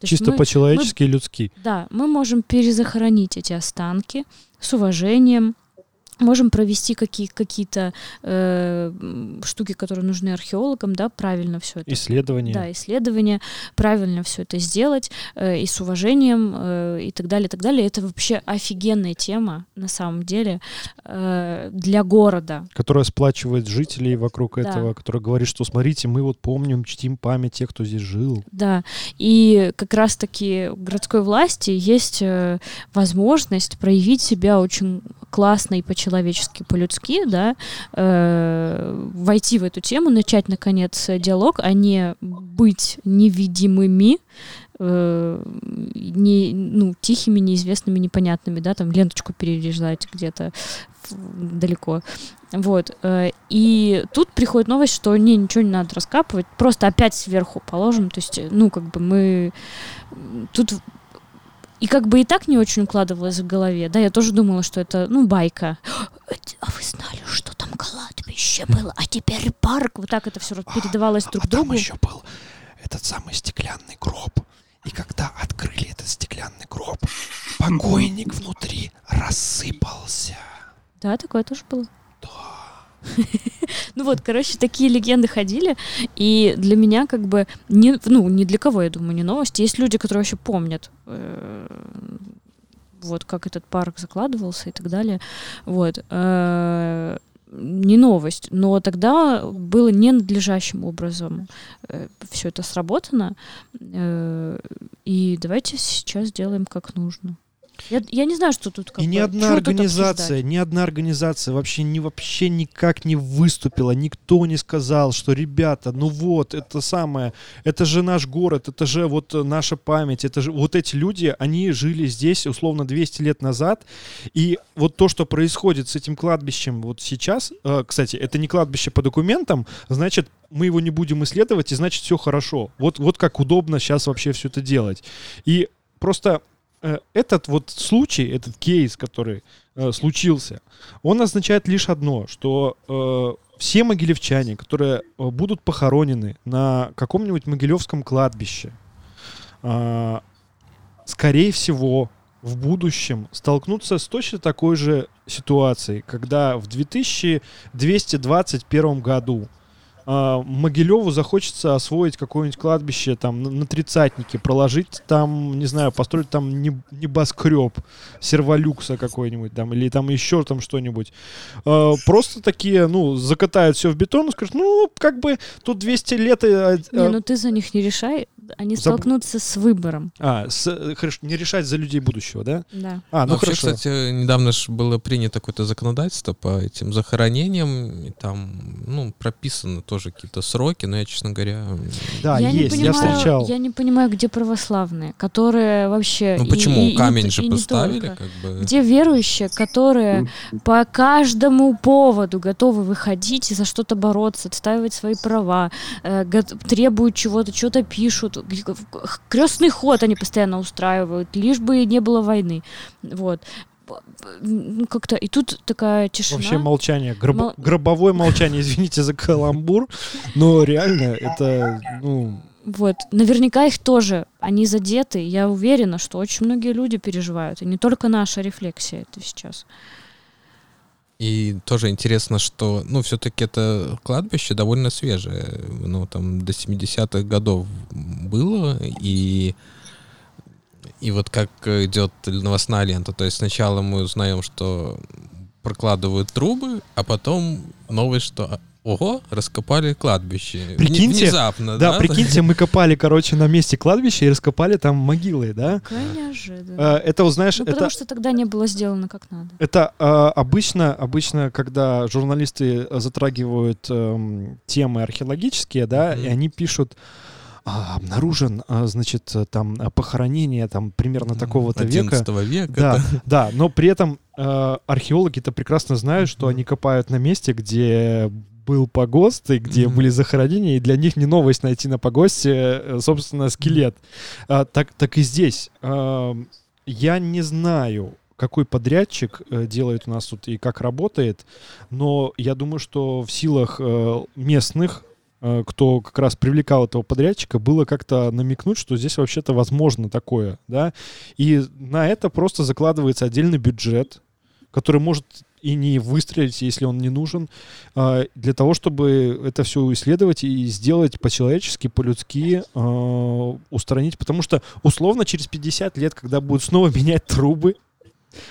То Чисто по-человечески и людски. Да, мы можем перезахоронить эти останки с уважением, можем провести какие, какие-то э, штуки, которые нужны археологам, да, правильно все это. Исследования. Да, исследования, правильно все это сделать э, и с уважением э, и так далее, и так далее. Это вообще офигенная тема на самом деле э, для города. Которая сплачивает жителей вокруг да. этого, которая говорит, что смотрите, мы вот помним, чтим память тех, кто здесь жил. Да, и как раз-таки городской власти есть э, возможность проявить себя очень классно и по-человечески, по-людски, да, э, войти в эту тему, начать, наконец, диалог, а не быть невидимыми, э, не, ну, тихими, неизвестными, непонятными, да, там ленточку перерезать где-то далеко. Вот. Э, и тут приходит новость, что не, ничего не надо раскапывать, просто опять сверху положим. То есть, ну, как бы мы... Тут и как бы и так не очень укладывалось в голове, да, я тоже думала, что это, ну, байка. А вы знали, что там кладбище было, а теперь парк? Вот так это все передавалось друг а другу. там еще был этот самый стеклянный гроб. И когда открыли этот стеклянный гроб, покойник внутри рассыпался. Да, такое тоже было. Ну вот, короче, такие легенды ходили, и для меня как бы, не, ну, ни для кого, я думаю, не новость. Есть люди, которые вообще помнят, э, вот, как этот парк закладывался и так далее. Вот. Э, не новость, но тогда было ненадлежащим образом э, все это сработано, и давайте сейчас сделаем как нужно. Я, я не знаю, что тут как И ни одна организация, ни одна организация вообще, ни, вообще никак не выступила, никто не сказал, что, ребята, ну вот, это самое, это же наш город, это же вот наша память, это же вот эти люди, они жили здесь условно 200 лет назад, и вот то, что происходит с этим кладбищем вот сейчас, э, кстати, это не кладбище по документам, значит, мы его не будем исследовать, и значит, все хорошо. Вот, вот как удобно сейчас вообще все это делать. И просто Э, этот вот случай, этот кейс, который э, случился, он означает лишь одно, что э, все могилевчане, которые э, будут похоронены на каком-нибудь могилевском кладбище, а, скорее всего, в будущем столкнуться с точно такой же ситуацией, когда в 2221 году а, Могилеву захочется освоить какое-нибудь кладбище там на, на тридцатнике, проложить там, не знаю, построить там небоскреб серволюкса какой-нибудь там, или там еще там что-нибудь. А, просто такие, ну, закатают все в бетон и скажут, ну, как бы тут 200 лет... А, не, ну ты за них не решай, они Заб... столкнутся с выбором. А, с, хорошо, не решать за людей будущего, да? Да. А, ну, ну Вообще, хорошо. кстати, недавно же было принято какое-то законодательство по этим захоронениям, и там, ну, прописаны тоже какие-то сроки, но я, честно говоря... Да, я есть, не понимаю, я встречал. Я не понимаю, где православные, которые вообще... Ну почему? И, Камень и, же и поставили, как бы... Где верующие, которые по каждому поводу готовы выходить и за что-то бороться, отстаивать свои права, э, требуют чего-то, что-то пишут, крестный ход они постоянно устраивают, лишь бы не было войны. Вот ну, как-то и тут такая тишина. Вообще молчание, гроб... Мол... гробовое молчание, извините за каламбур, но реально это, ну... Вот, наверняка их тоже, они задеты, я уверена, что очень многие люди переживают, и не только наша рефлексия это сейчас. И тоже интересно, что, ну, все-таки это кладбище довольно свежее. Ну, там до 70-х годов было, и и вот как идет новостная лента, то есть сначала мы узнаем, что прокладывают трубы, а потом новость, что Ого, раскопали кладбище. Прикиньте, Внезапно, да? Да, прикиньте, мы копали, короче, на месте кладбища и раскопали там могилы, да? Какая неожиданно. Это, узнаешь, ну, это... потому что тогда не было сделано как надо. Это а, обычно, обычно, когда журналисты затрагивают эм, темы археологические, да, mm-hmm. и они пишут а, обнаружен, а, значит, там похоронение там примерно такого-то века. века. Да, да, да, но при этом э, археологи-то прекрасно знают, что они копают на месте, где был погост, и где mm-hmm. были захоронения, и для них не новость найти на погосте, э, собственно, скелет. А, так, так и здесь. А, я не знаю, какой подрядчик э, делает у нас тут и как работает, но я думаю, что в силах э, местных кто как раз привлекал этого подрядчика, было как-то намекнуть, что здесь вообще-то возможно такое, да, и на это просто закладывается отдельный бюджет, который может и не выстрелить, если он не нужен, а, для того, чтобы это все исследовать и сделать по-человечески, по-людски, а, устранить. Потому что, условно, через 50 лет, когда будут снова менять трубы,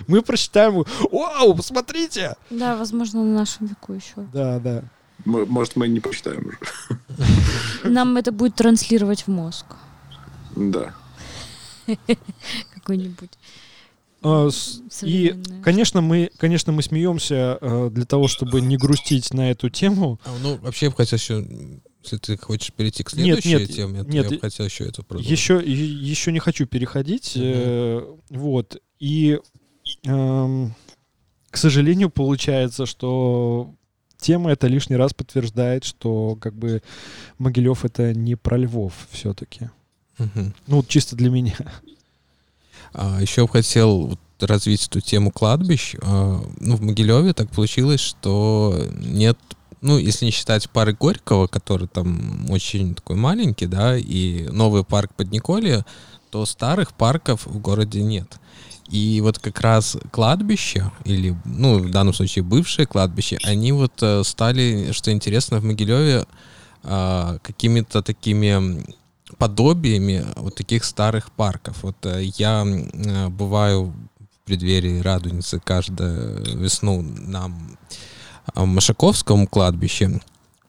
мы прочитаем, вау, посмотрите! Да, возможно, на нашем веку еще. Да, да. Может, мы не прочитаем уже. Нам это будет транслировать в мозг. Да. Какой-нибудь. А, и, конечно, мы, конечно, мы смеемся э, для того, чтобы не грустить на эту тему. А, ну, вообще, я бы хотел еще, если ты хочешь перейти к следующей нет, нет, теме, нет, я бы хотел еще это продолжить. Еще, еще не хочу переходить. Угу. Э, вот. И, э, к сожалению, получается, что тема это лишний раз подтверждает, что как бы Могилев это не про Львов все-таки. Угу. Ну, чисто для меня. А, еще хотел развить эту тему кладбищ. А, ну, в Могилеве так получилось, что нет ну, если не считать пары Горького, который там очень такой маленький, да, и новый парк Подниколье, то старых парков в городе нет. И вот как раз кладбище, или, ну, в данном случае бывшие кладбища, они вот э, стали, что интересно, в Могилеве а, какими-то такими подобиями вот таких старых парков. Вот э, я э, бываю в преддверии Радуницы каждую весну на Машаковском кладбище,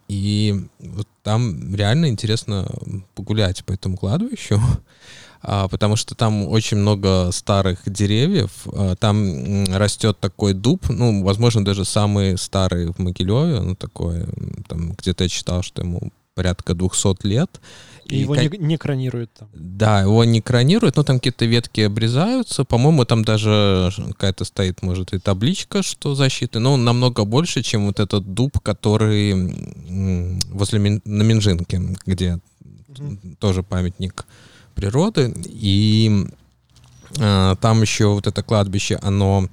и вот там реально интересно погулять по этому кладбищу, а, потому что там очень много старых деревьев, а, там растет такой дуб, ну, возможно, даже самый старый в Могилеве, ну, такой, там где-то я читал, что ему порядка 200 лет, и, и его как... не, не кранируют там. Да, его не кранируют, но там какие-то ветки обрезаются. По-моему, там даже какая-то стоит, может, и табличка, что защиты. Но он намного больше, чем вот этот дуб, который возле Мин... на Минжинке, где угу. тоже памятник природы. И а, там еще вот это кладбище, оно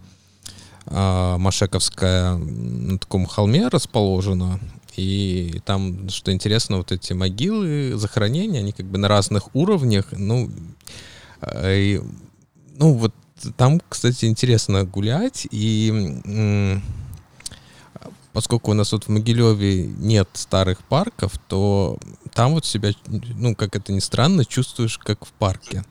а, Машековское на таком холме расположено. И там, что интересно, вот эти могилы, захоронения, они как бы на разных уровнях. Ну, э, и, ну вот там, кстати, интересно гулять. И поскольку у нас вот в Могилеве нет старых парков, то там вот себя, ну, как это ни странно, чувствуешь как в парке.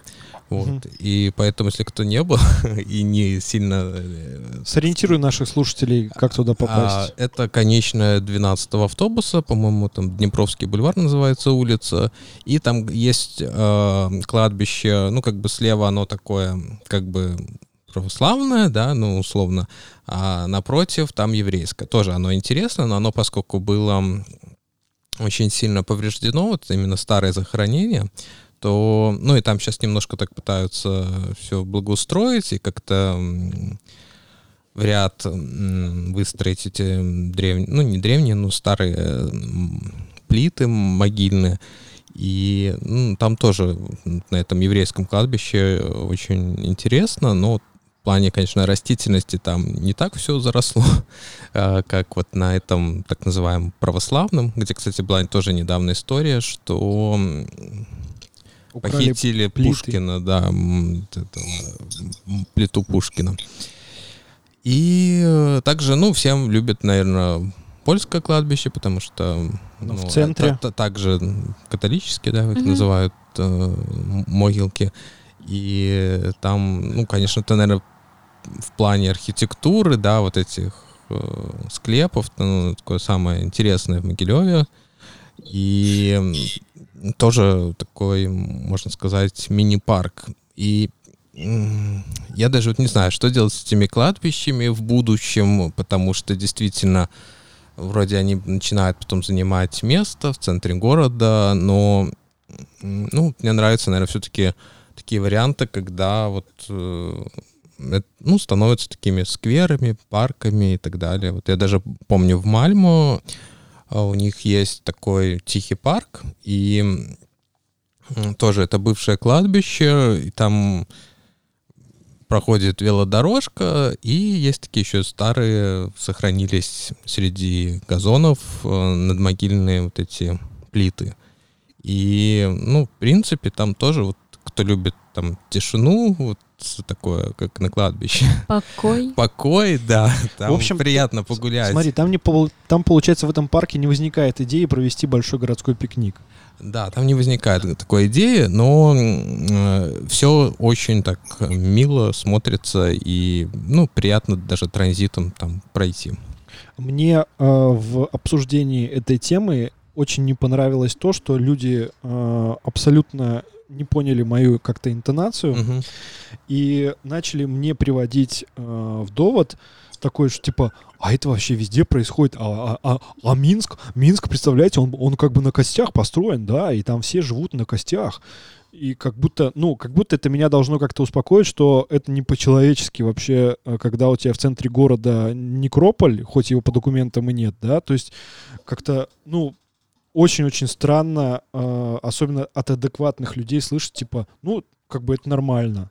Вот. Угу. И поэтому, если кто не был и не сильно... Э, Сориентируй наших слушателей, как туда попасть. А, это конечная 12 автобуса, по-моему, там Днепровский бульвар называется улица, и там есть э, кладбище, ну, как бы слева оно такое, как бы православное, да, ну, условно, а напротив там еврейское. Тоже оно интересно, но оно, поскольку было очень сильно повреждено, вот именно старое захоронение, то, ну и там сейчас немножко так пытаются все благоустроить и как-то в ряд выстроить эти древние, ну не древние, но старые плиты могильные. И ну, там тоже на этом еврейском кладбище очень интересно, но в плане, конечно, растительности там не так все заросло, а как вот на этом так называемом православном, где, кстати, была тоже недавно история, что Украли Похитили плиты. Пушкина, да, этого, плиту Пушкина. И э, также, ну, всем любят, наверное, польское кладбище, потому что ну, в центре. Это, также католические, да, их угу. называют э, могилки. И там, ну, конечно, это, наверное, в плане архитектуры, да, вот этих э, склепов, ну, такое самое интересное в Могилеве. И тоже такой, можно сказать, мини-парк. И я даже вот не знаю, что делать с этими кладбищами в будущем, потому что действительно вроде они начинают потом занимать место в центре города, но ну, мне нравятся, наверное, все-таки такие варианты, когда вот э, ну, становятся такими скверами, парками и так далее. Вот я даже помню в Мальмо у них есть такой тихий парк, и тоже это бывшее кладбище, и там проходит велодорожка, и есть такие еще старые, сохранились среди газонов э, надмогильные вот эти плиты. И, ну, в принципе, там тоже вот кто любит там тишину, вот такое, как на кладбище. Покой. Покой, да. Там в общем, приятно погулять. Смотри, там, не, там, получается, в этом парке не возникает идеи провести большой городской пикник. Да, там не возникает такой идеи, но э, все очень так мило смотрится и, ну, приятно даже транзитом там пройти. Мне э, в обсуждении этой темы очень не понравилось то, что люди э, абсолютно не поняли мою как-то интонацию угу. и начали мне приводить э, в довод такой, что типа, а это вообще везде происходит, а, а, а, а Минск, Минск, представляете, он, он как бы на костях построен, да, и там все живут на костях. И как будто, ну, как будто это меня должно как-то успокоить, что это не по-человечески вообще, э, когда у тебя в центре города некрополь, хоть его по документам и нет, да, то есть как-то, ну, очень-очень странно, э, особенно от адекватных людей слышать, типа, ну, как бы это нормально,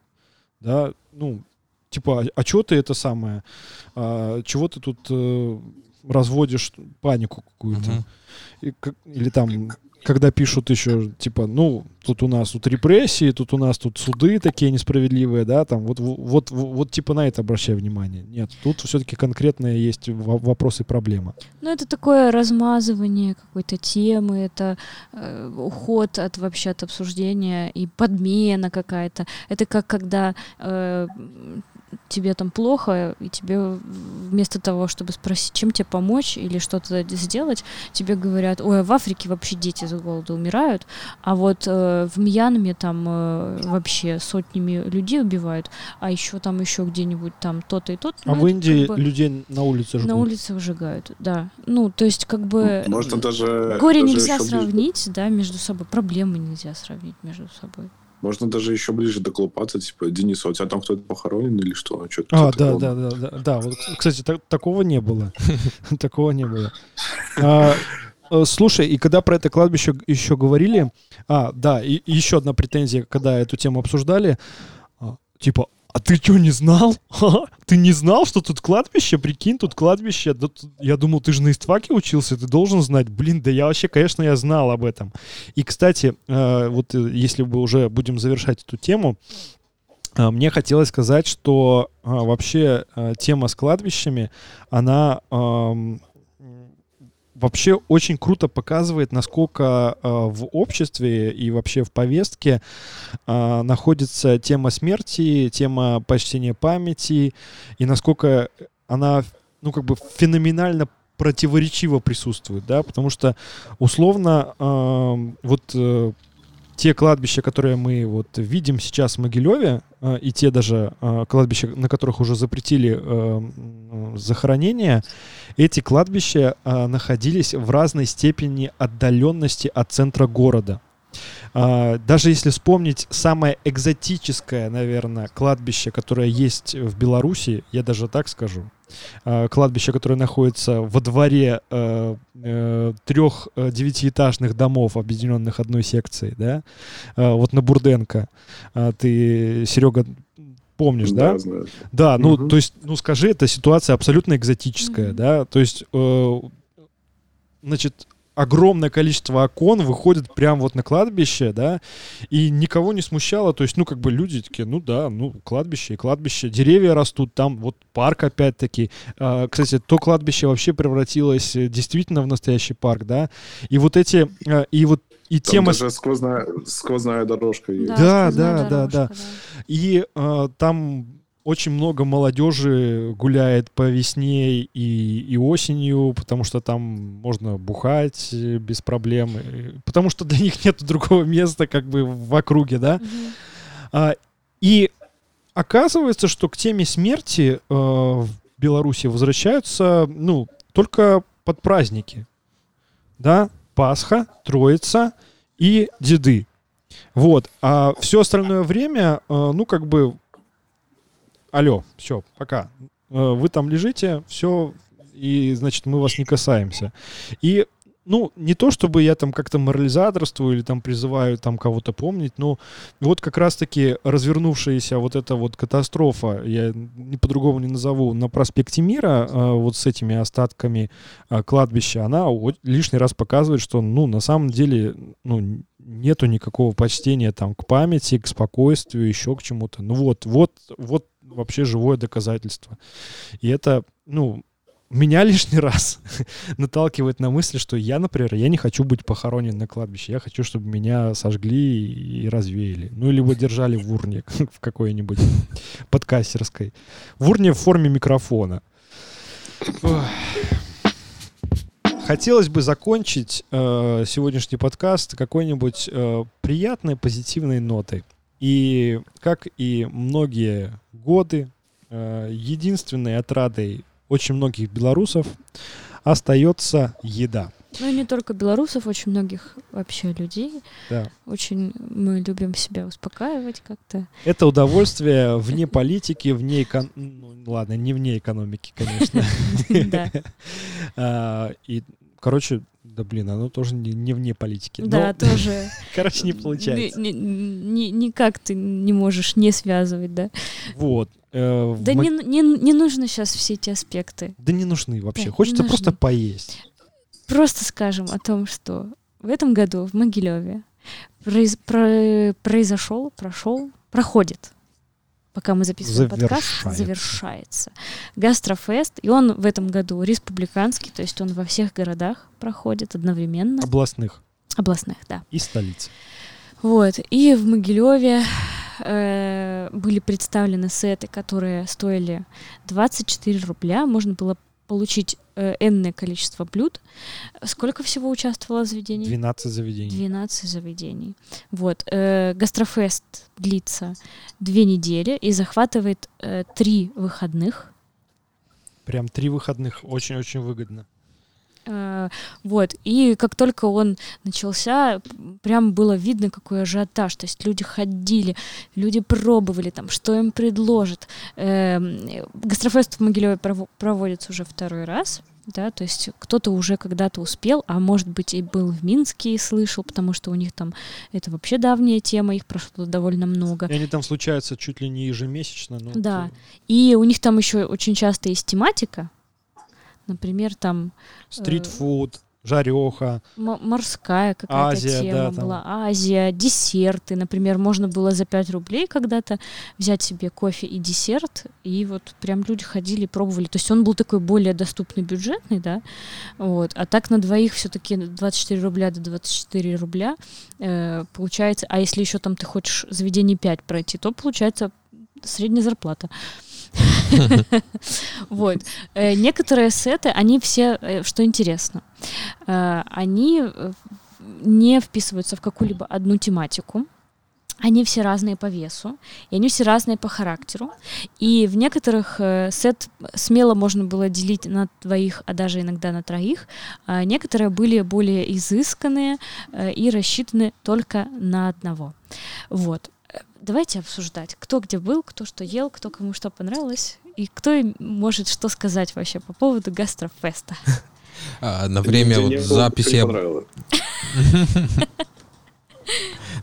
да, ну, типа, а, а чего ты это самое, а, чего ты тут э, разводишь панику какую-то, uh-huh. и, как, или там когда пишут еще, типа, ну, тут у нас тут репрессии, тут у нас тут суды такие несправедливые, да, там, вот, вот, вот, вот типа на это обращаю внимание. Нет, тут все-таки конкретные есть вопросы и проблемы. Ну, это такое размазывание какой-то темы, это э, уход от вообще от обсуждения и подмена какая-то. Это как когда э, тебе там плохо, и тебе вместо того, чтобы спросить, чем тебе помочь или что-то сделать, тебе говорят, ой, а в Африке вообще дети с голода умирают, а вот э, в Мьянме там э, вообще сотнями людей убивают, а еще там еще где-нибудь там то-то и то-то. А ну, в Индии как бы, людей на улице жгут? На улице выжигают, да. Ну, то есть как бы... Можно даже... Горе даже нельзя сравнить, да, между собой, проблемы нельзя сравнить между собой. Можно даже еще ближе доколупаться, типа, Денис, а у тебя там кто-то похоронен или что? что а, да, да, да, да, да. Вот, кстати, так, такого не было. Такого не было. А, э, слушай, и когда про это кладбище еще говорили, а, да, и, и еще одна претензия, когда эту тему обсуждали, а, типа, а ты что, не знал? Ты не знал, что тут кладбище? Прикинь, тут кладбище. Я думал, ты же на истфаке учился, ты должен знать. Блин, да я вообще, конечно, я знал об этом. И, кстати, э, вот э, если мы уже будем завершать эту тему, э, мне хотелось сказать, что вообще тема с кладбищами, она эм, вообще очень круто показывает, насколько э, в обществе и вообще в повестке э, находится тема смерти, тема почтения памяти, и насколько она, ну, как бы феноменально противоречиво присутствует, да, потому что условно э, вот э, те кладбища, которые мы вот видим сейчас в Могилеве, э, и те даже э, кладбища, на которых уже запретили э, м, захоронение, эти кладбища э, находились в разной степени отдаленности от центра города. А, Даже если вспомнить самое экзотическое, наверное, кладбище, которое есть в Беларуси, я даже так скажу, а, кладбище, которое находится во дворе э, трех э, девятиэтажных домов, объединенных одной секцией, да, А, вот на Бурденко. Ты, Серега, помнишь, да? знаю. Да, ну, Мгм. то есть, ну, скажи, это ситуация абсолютно экзотическая, Мгм. да, то есть, э, значит, огромное количество окон выходит прямо вот на кладбище, да, и никого не смущало, то есть, ну, как бы люди такие, ну, да, ну, кладбище и кладбище, деревья растут, там вот парк опять-таки, А, кстати, то кладбище вообще превратилось э, действительно в настоящий парк, да, и вот эти, э, и вот и Там тема... даже сквозная, сквозная дорожка есть. Да, да, да, дорожка, И э, там очень много молодежи гуляет по весне и, и осенью, потому что там можно бухать э, без проблем, э, потому что для них нет другого места как бы в округе, да. Мгм. А, и оказывается, что к теме смерти э, в Беларуси возвращаются, ну, только под праздники. Да, Пасха, Троица и Деды. Вот. А все остальное время, э, ну, как бы, алло, все, пока. Э, Вы там лежите, все, и, значит, мы вас не касаемся. И, ну, не то, чтобы я там как-то морализаторствую или там призываю там кого-то помнить, но вот как раз-таки развернувшаяся вот эта вот катастрофа, я не по-другому не назову, на проспекте Мира, э, вот с этими остатками э, кладбища, она лишний раз показывает, что, ну, на самом деле, ну, нету никакого почтения там к памяти, к спокойствию, еще к чему-то. Ну вот, вот, вот вообще живое доказательство. И это, ну, меня лишний раз наталкивает на мысль, что я, например, я не хочу быть похоронен на кладбище. Я хочу, чтобы меня сожгли и развеяли. Ну, либо держали в урне в какой-нибудь подкастерской. В урне в форме микрофона. Хотелось бы закончить э, сегодняшний подкаст какой-нибудь э, приятной, позитивной нотой. И как и многие годы, э, единственной отрадой очень многих белорусов остается еда. Ну и не только белорусов, очень многих вообще людей. Да. Очень мы любим себя успокаивать как-то. Это удовольствие вне политики, вне экон... ну, ладно, не вне экономики, конечно. Да. А, И, короче, да блин, оно тоже не, не вне политики. Но, Да, тоже. короче, не получается. Ни- ни- ни- Никак ты не можешь не связывать, да. Вот. э, Да Мо- не, не, не нужно сейчас все эти аспекты. Да не нужны вообще. Да, Хочется просто поесть. Просто скажем о том, что в этом году в Могилеве произ- про- произошел, прошел, проходит, пока мы записываем подкаст, Завершается. завершается гастрофест, и он в этом году республиканский, то есть он во всех городах проходит одновременно, Областных областных, да. и столиц. Вот, и в Могилеве э, были представлены сеты, которые стоили 24 рубля. Можно было получить энное количество блюд. Сколько всего участвовало заведений? 12 заведений. 12 заведений. Вот. э, гастрофест длится две недели и захватывает э, три выходных. Прям три выходных. Очень-очень выгодно. Э, Вот, и как только он начался, прям было видно, какой ажиотаж. То есть люди ходили, люди пробовали там, что им предложат. Эм, Гастрофест в Могилеве прово- проводится уже второй раз. да, то есть кто-то уже когда-то успел, а может быть и был в Минске и слышал, потому что у них там это вообще давняя тема, их прошло довольно много. И они там случаются чуть ли не ежемесячно. Но да, это... и у них там еще очень часто есть тематика, например, там... Стритфуд. Э жареха. Морская какая-то Азия, тема да, была. Азия, десерты. Например, можно было за 5 рублей когда-то взять себе кофе и десерт, и вот прям люди ходили, пробовали. То есть он был такой более доступный, бюджетный, да, вот. А так на двоих все-таки 24 рубля до 24 рубля э, получается. А если еще там ты хочешь заведение 5 пройти, то получается средняя зарплата. Вот. Э, некоторые сеты, они все, э, что интересно, э, они не вписываются в какую-либо одну тематику. Они все разные по весу, и они все разные по характеру. И в некоторых сет смело можно было делить на двоих, а даже иногда на троих. А некоторые были более изысканные и рассчитаны только на одного. Вот давайте обсуждать, кто где был, кто что ел, кто кому что понравилось, и кто может что сказать вообще по поводу гастрофеста. А, на время вот записи...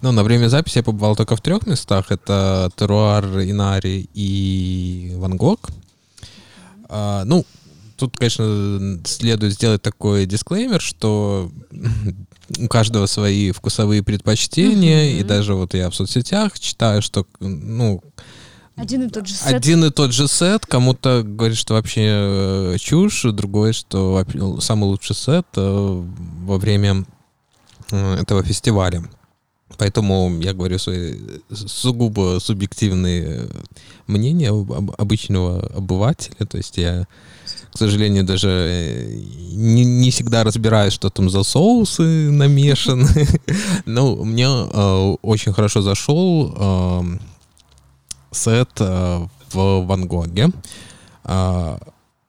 Ну, на время записи я побывал только в трех местах. Это Теруар, Инари и Ван Гог. А, ну, тут, конечно, следует сделать такой дисклеймер, что у каждого свои вкусовые предпочтения, mm-hmm. и даже вот я в соцсетях читаю, что, ну, один и тот же сет. Один и тот же сет. Кому-то говорит, что вообще э, чушь, другой, что самый лучший сет э, во время э, этого фестиваля. Поэтому я говорю свои сугубо субъективные мнения обычного обывателя. То есть я к сожалению, даже э, не, не всегда разбираюсь, что там за соусы намешаны. Ну, мне э, очень хорошо зашел э, сет э, в Ван Гоге. Э,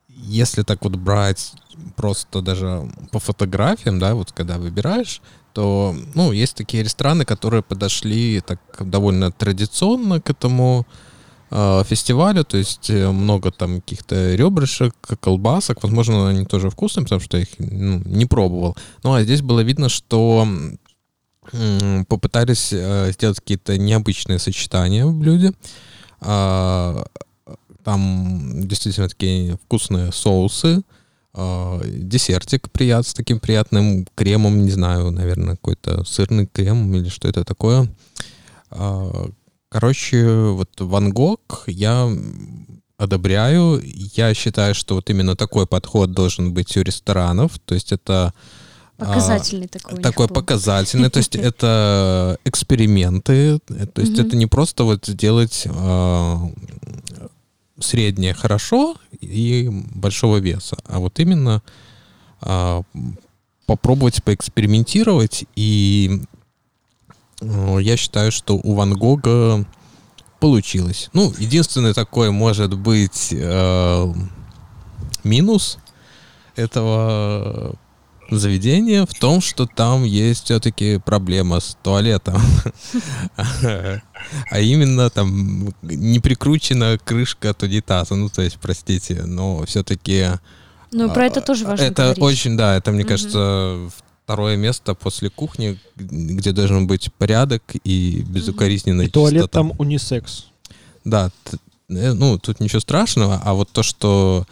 если так вот брать просто даже по фотографиям, да, вот когда выбираешь, то, ну, есть такие рестораны, которые подошли так довольно традиционно к этому э, фестивалю, то есть э, много там каких-то ребрышек, колбасок, возможно, они тоже вкусные, потому что я их ну, не пробовал. Ну, а здесь было видно, что э, попытались э, сделать какие-то необычные сочетания в блюде. Э, там действительно такие вкусные соусы, э, десертик прият, с таким приятным кремом, не знаю, наверное, какой-то сырный крем или что это такое. Э, Короче, вот Ван Гог я одобряю. Я считаю, что вот именно такой подход должен быть у ресторанов. То есть это а, показательный а, такой. Такой показательный. То есть это эксперименты. То есть это не просто вот сделать среднее хорошо и большого веса, а вот именно а, попробовать поэкспериментировать и Э, я считаю, что у Ван Гога получилось. Ну, единственный такой может быть э, минус этого заведения в том, что там есть все-таки проблема с туалетом. А именно там не прикручена крышка от унитаза. Ну, то есть, простите, но все-таки... Ну, про это тоже важно Это очень, да, это, мне кажется, второе место после кухни, где должен быть порядок и безукоризненная и туалет там унисекс. Да, э, ну, тут ничего страшного, а вот то, что а,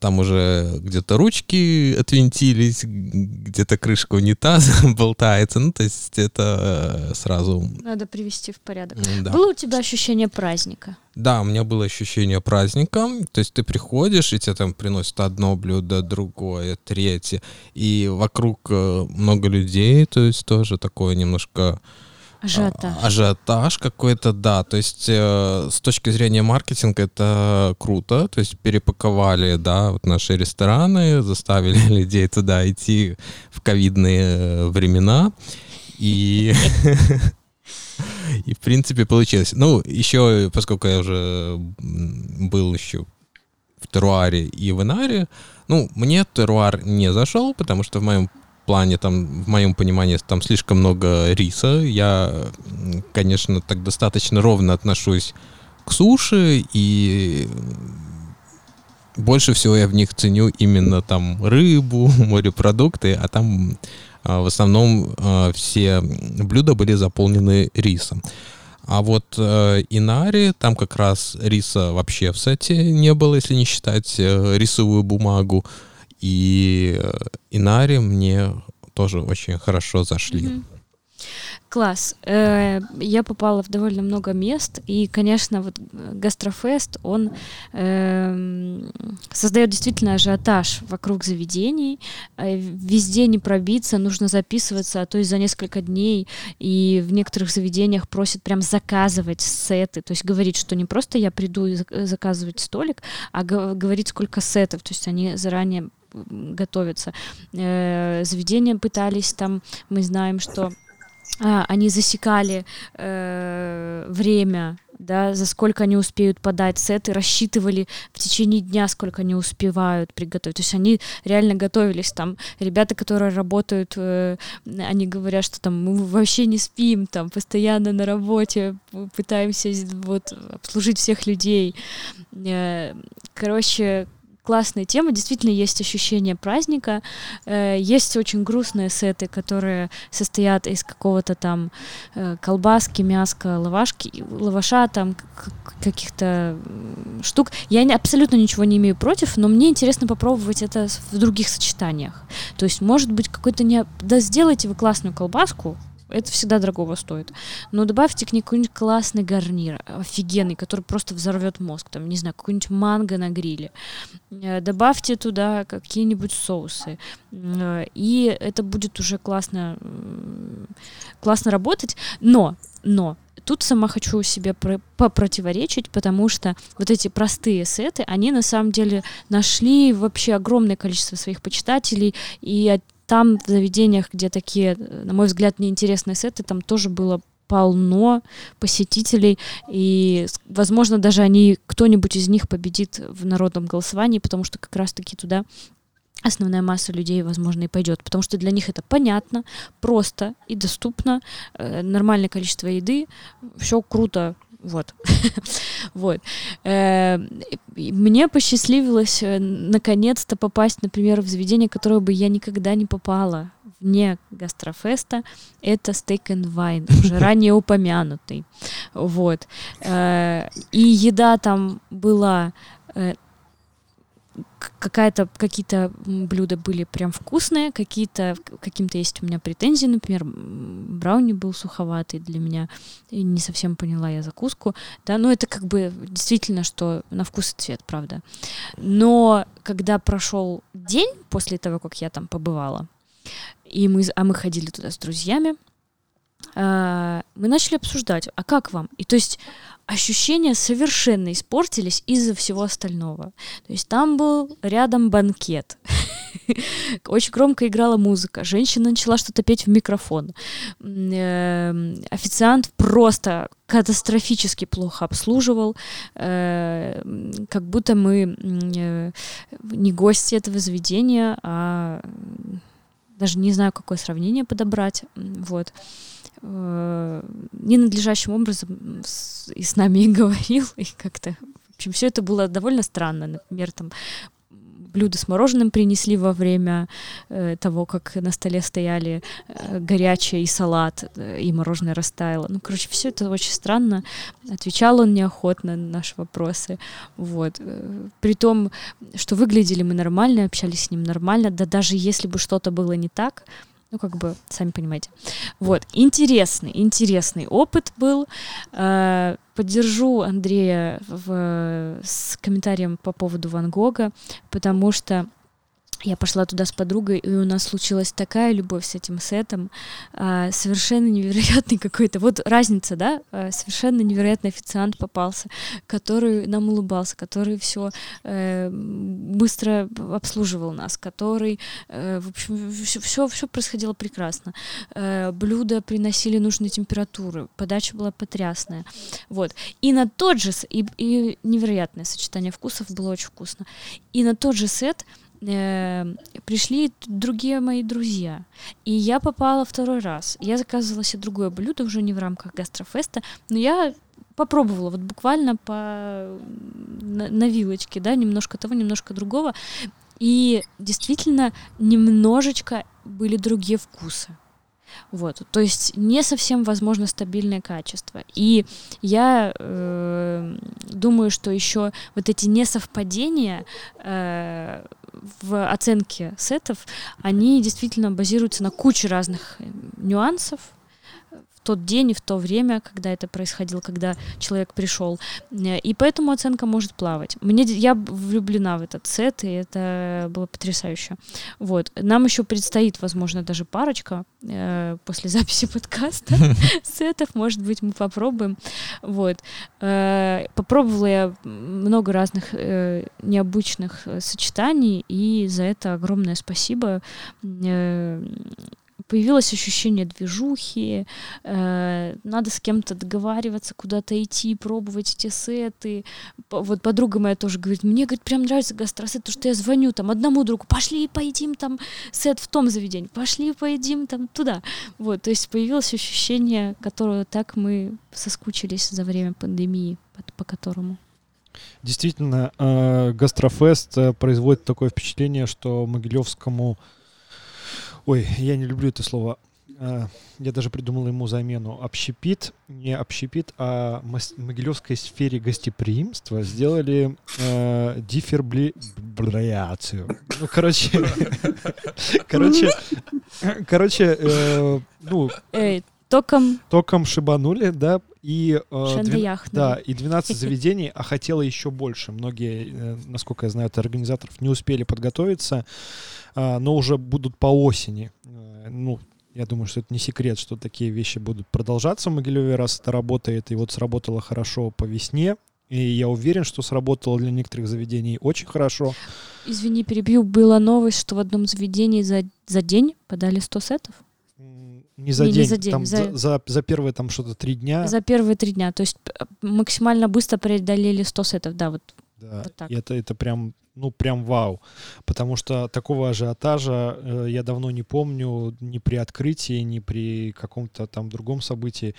там уже где-то ручки отвинтились, где-то крышка унитаза болтается. Ну, то есть это э, сразу... Надо привести в порядок. Да. Было у тебя ощущение праздника? Да, у меня было ощущение праздника. То есть ты приходишь, и тебе там приносят одно блюдо, другое, третье. И вокруг э, много людей, то есть тоже такое немножко Ажиотаж. А, ажиотаж какой-то, да. То есть э, с точки зрения маркетинга это круто. То есть перепаковали, да, вот наши рестораны, заставили людей туда идти в ковидные э, времена. И... И, в принципе, получилось. Ну, еще, поскольку я уже был еще в Теруаре и в Инаре, ну, мне Теруар не зашел, потому что в моем плане, там, в моем понимании, там слишком много риса. Я, конечно, так достаточно ровно отношусь к суше, и больше всего я в них ценю именно там рыбу, морепродукты, а там а, в основном а, все блюда были заполнены рисом. А вот э, Инари, там как раз риса вообще в сете не было, если не считать э, рисовую бумагу. И э, Инари мне тоже очень хорошо зашли. Mm-hmm. Класс. Э, я попала в довольно много мест, и, конечно, вот гастрофест, он э, создает действительно ажиотаж вокруг заведений. Э, везде не пробиться, нужно записываться, а то и за несколько дней, и в некоторых заведениях просят прям заказывать сеты, то есть говорить, что не просто я приду и заказывать столик, а говорить, сколько сетов, то есть они заранее готовятся. Э, заведения пытались там, мы знаем, что а, они засекали э, время, да, за сколько они успеют подать сеты, рассчитывали в течение дня, сколько они успевают приготовить. То есть они реально готовились там. Ребята, которые работают, э, они говорят, что там мы вообще не спим, там постоянно на работе, пытаемся вот обслужить всех людей. Э, короче, классная тема, действительно есть ощущение праздника, э, есть очень грустные сеты, которые состоят из какого-то там э, колбаски, мяска, лавашки, лаваша, там каких-то штук. Я не, абсолютно ничего не имею против, но мне интересно попробовать это в других сочетаниях. То есть, может быть, какой-то не... Да сделайте вы классную колбаску, это всегда дорогого стоит. Но добавьте к ней какой-нибудь классный гарнир, офигенный, который просто взорвет мозг. Там, не знаю, какой-нибудь манго на гриле. Э, добавьте туда какие-нибудь соусы. Э, и это будет уже классно, классно работать. Но, но, тут сама хочу себе про попротиворечить, потому что вот эти простые сеты, они на самом деле нашли вообще огромное количество своих почитателей, и там в заведениях, где такие, на мой взгляд, неинтересные сеты, там тоже было полно посетителей, и, возможно, даже они, кто-нибудь из них победит в народном голосовании, потому что как раз-таки туда основная масса людей, возможно, и пойдет, потому что для них это понятно, просто и доступно, э, нормальное количество еды, все круто, вот. вот. Э, мне посчастливилось э, наконец-то попасть, например, в заведение, которое бы я никогда не попала вне гастрофеста. Это Steak and Wine, уже ранее упомянутый. Вот. Э, и еда там была какая-то какие-то блюда были прям вкусные, какие-то каким-то есть у меня претензии, например, брауни был суховатый для меня, и не совсем поняла я закуску, да, но это как бы действительно, что на вкус и цвет, правда. Но когда прошел день после того, как я там побывала, и мы, а мы ходили туда с друзьями, а, мы начали обсуждать, а как вам? И то есть ощущения совершенно испортились из-за всего остального. То есть там был рядом банкет. Очень громко играла музыка. Женщина начала что-то петь в микрофон. Эм, официант просто катастрофически плохо обслуживал, э, как будто мы э, не гости этого заведения, а даже не знаю, какое сравнение подобрать. Вот ненадлежащим образом с, и с нами и говорил, и как-то, в общем, все это было довольно странно. Например, там блюдо с мороженым принесли во время э, того, как на столе стояли э, горячее и салат, э, и мороженое растаяло. Ну, короче, все это очень странно. Отвечал он неохотно на наши вопросы. Вот. Э, при том, что выглядели мы нормально, общались с ним нормально, да даже если бы что-то было не так, ну, как бы, сами понимаете. Вот, интересный, интересный опыт был. Э, поддержу Андрея в, с комментарием по поводу Ван Гога, потому что я пошла туда с подругой, и у нас случилась такая любовь с этим сетом, а, совершенно невероятный какой-то, вот разница, да, а, совершенно невероятный официант попался, который нам улыбался, который все э, быстро обслуживал нас, который, э, в общем, все, все, происходило прекрасно. Э, блюда приносили нужные температуры, подача была потрясная, вот. И на тот же, и, и невероятное сочетание вкусов было очень вкусно, и на тот же сет э, пришли другие мои друзья. И я попала второй раз. Я заказывала себе другое блюдо, уже не в рамках гастрофеста, но я попробовала, вот буквально по на, на вилочке, да, немножко того, немножко другого. И действительно немножечко были другие вкусы. Вот, то есть не совсем возможно стабильное качество. И я э, думаю, что еще вот эти несовпадения э, в оценке сетов, они действительно базируются на куче разных э, нюансов, тот день и в то время, когда это происходило, когда человек пришел. Э, и поэтому оценка может плавать. Мне, я влюблена в этот сет, и это было потрясающе. Вот. Нам еще предстоит, возможно, даже парочка э, после записи подкаста сетов. Может быть, мы попробуем. Вот. Э, попробовала я много разных э, необычных э, сочетаний, и за это огромное спасибо. Э, появилось ощущение движухи, э, надо с кем-то договариваться, куда-то идти, пробовать эти сеты. Вот подруга моя тоже говорит, мне, говорит, прям нравится гастросет, потому что я звоню там одному другу, пошли поедим там сет в том заведении, пошли поедим там туда. Вот, то есть появилось ощущение, которое так мы соскучились за время пандемии, по, по которому. Действительно, э, Гастрофест э, производит такое впечатление, что Могилевскому Ой, я не люблю это слово. А, я даже придумал ему замену. Общепит, не общепит, а Могилевской сфере гостеприимства сделали э, дифербляцию. Ну, короче, короче, короче, э, ну, Эй, током... Током шибанули, да, и, э, 12, да, и 12 заведений, а хотела еще больше. Многие, э, насколько я знаю, от организаторов не успели подготовиться. А, но уже будут по осени. Э, ну, я думаю, что это не секрет, что такие вещи будут продолжаться в Могилеве, раз это работает. И вот сработало хорошо по весне. И я уверен, что сработало для некоторых заведений очень хорошо. Извини, перебью. Была новость, что в одном заведении за, за день подали 100 сетов. Не за не, день, не за, день там за... За, за первые там что-то три дня. За первые три дня. То есть максимально быстро преодолели 100 сетов, да, вот. Да, вот так. И это, это прям ну, прям вау. Потому что такого ажиотажа э, я давно не помню ни при открытии, ни при каком-то там другом событии.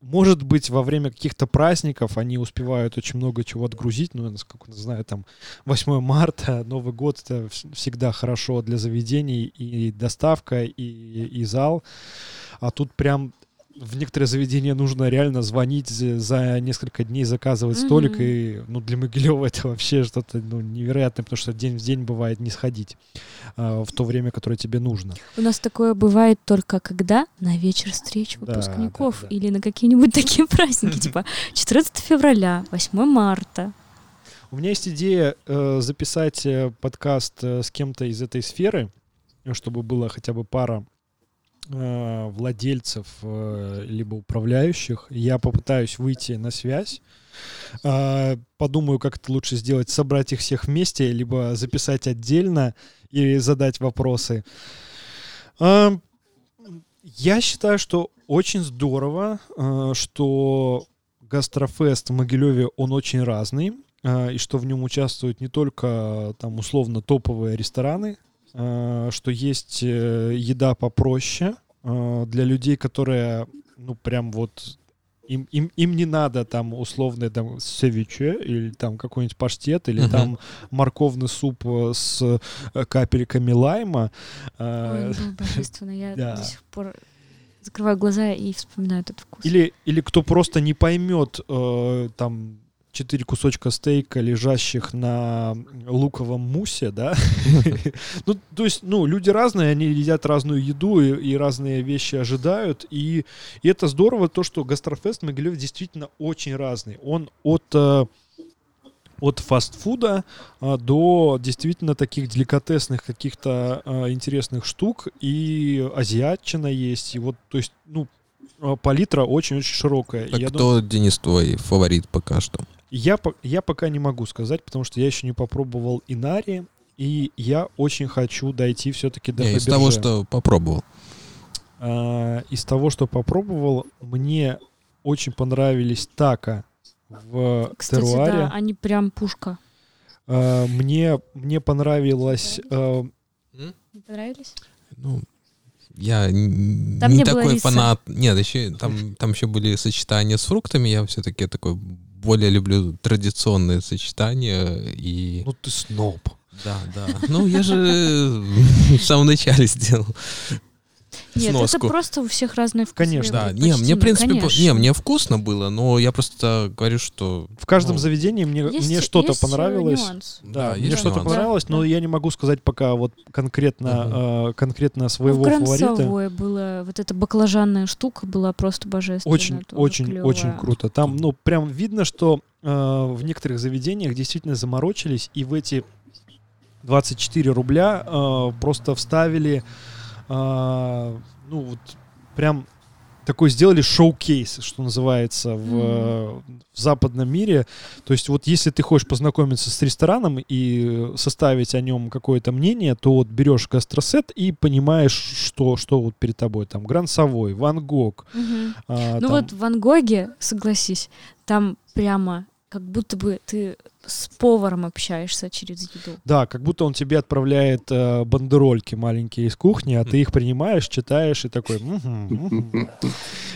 Может быть, во время каких-то праздников они успевают очень много чего отгрузить. Ну, насколько я знаю, там 8 марта, Новый год — это всегда хорошо для заведений и доставка, и, и зал. А тут прям в некоторые заведения нужно реально звонить за несколько дней, заказывать mm-hmm. столик, и ну, для Могилева это вообще что-то ну, невероятное, потому что день в день бывает не сходить а, в то время, которое тебе нужно. У нас такое бывает только когда на вечер встреч выпускников да, да, да. или на какие-нибудь такие праздники, типа 14 февраля, 8 марта. У меня есть идея э, записать э, подкаст э, с кем-то из этой сферы, чтобы было хотя бы пара Э, владельцев э, либо управляющих. Я попытаюсь выйти на связь. Э, подумаю, как это лучше сделать. Собрать их всех вместе, либо записать отдельно и задать вопросы. Я считаю, что очень здорово, что гастрофест в Могилеве, он очень разный, и что в нем участвуют не только там условно топовые рестораны, Э, что есть э, еда попроще э, для людей, которые, ну, прям вот им, им, им не надо там условный там севиче или там какой-нибудь паштет или uh-huh. там морковный суп с капельками лайма. Ой, ну, божественно, я да. до сих пор закрываю глаза и вспоминаю этот вкус. Или, или кто просто не поймет э, там четыре кусочка стейка, лежащих на луковом мусе, да. ну, то есть, ну, люди разные, они едят разную еду и, разные вещи ожидают. И, это здорово, то, что гастрофест Могилев действительно очень разный. Он от э, от фастфуда а, до действительно таких деликатесных каких-то а, интересных штук и азиатчина есть и вот то есть ну палитра очень-очень широкая. А кто, думаю... Денис, твой фаворит пока что? Я, я пока не могу сказать, потому что я еще не попробовал Инари, и я очень хочу дойти все-таки до не, Из того, что попробовал. А, из того, что попробовал, мне очень понравились така в Кстати, теруаре. да, они прям пушка. А, мне, мне понравилось... А... Не понравились? Ну, я Там не не такой риса. фанат. Нет, еще там, там еще были сочетания с фруктами. Я все-таки такой более люблю традиционные сочетания. И... Ну ты сноб. Да, да. Ну, я же в самом начале сделал. Нет, сноску. это просто у всех разные вкусы. Конечно. Да, не, мне, в принципе, по- конечно. не, мне вкусно было, но я просто говорю, что... В каждом ну, заведении мне, Есть- мне что-то есть, э, понравилось. нюанс. Да, Да, мне что-то понравилось, Да, но я не могу сказать пока вот конкретно, э, конкретно своего Ну, фаворита. Была вот эта баклажанная штука была просто божественная. Очень, очень, клёвая. очень круто. Там, ну, прям видно, что э, в некоторых заведениях действительно заморочились, и в эти 24 рубля э, просто вставили, ну, вот прям такой сделали showcase, что называется, в, в западном мире. То есть вот если ты хочешь познакомиться с рестораном и составить о нем какое-то мнение, то вот берешь гастросет и понимаешь, что, что вот перед тобой. Там Гранд Савой, Ван Гог, Мгм. а, Ну там- вот в Ван Гоге, согласись, там прямо как будто бы ты с поваром общаешься через еду. Да, как будто он тебе отправляет э, бандерольки маленькие из кухни, а ты их принимаешь, читаешь и такой.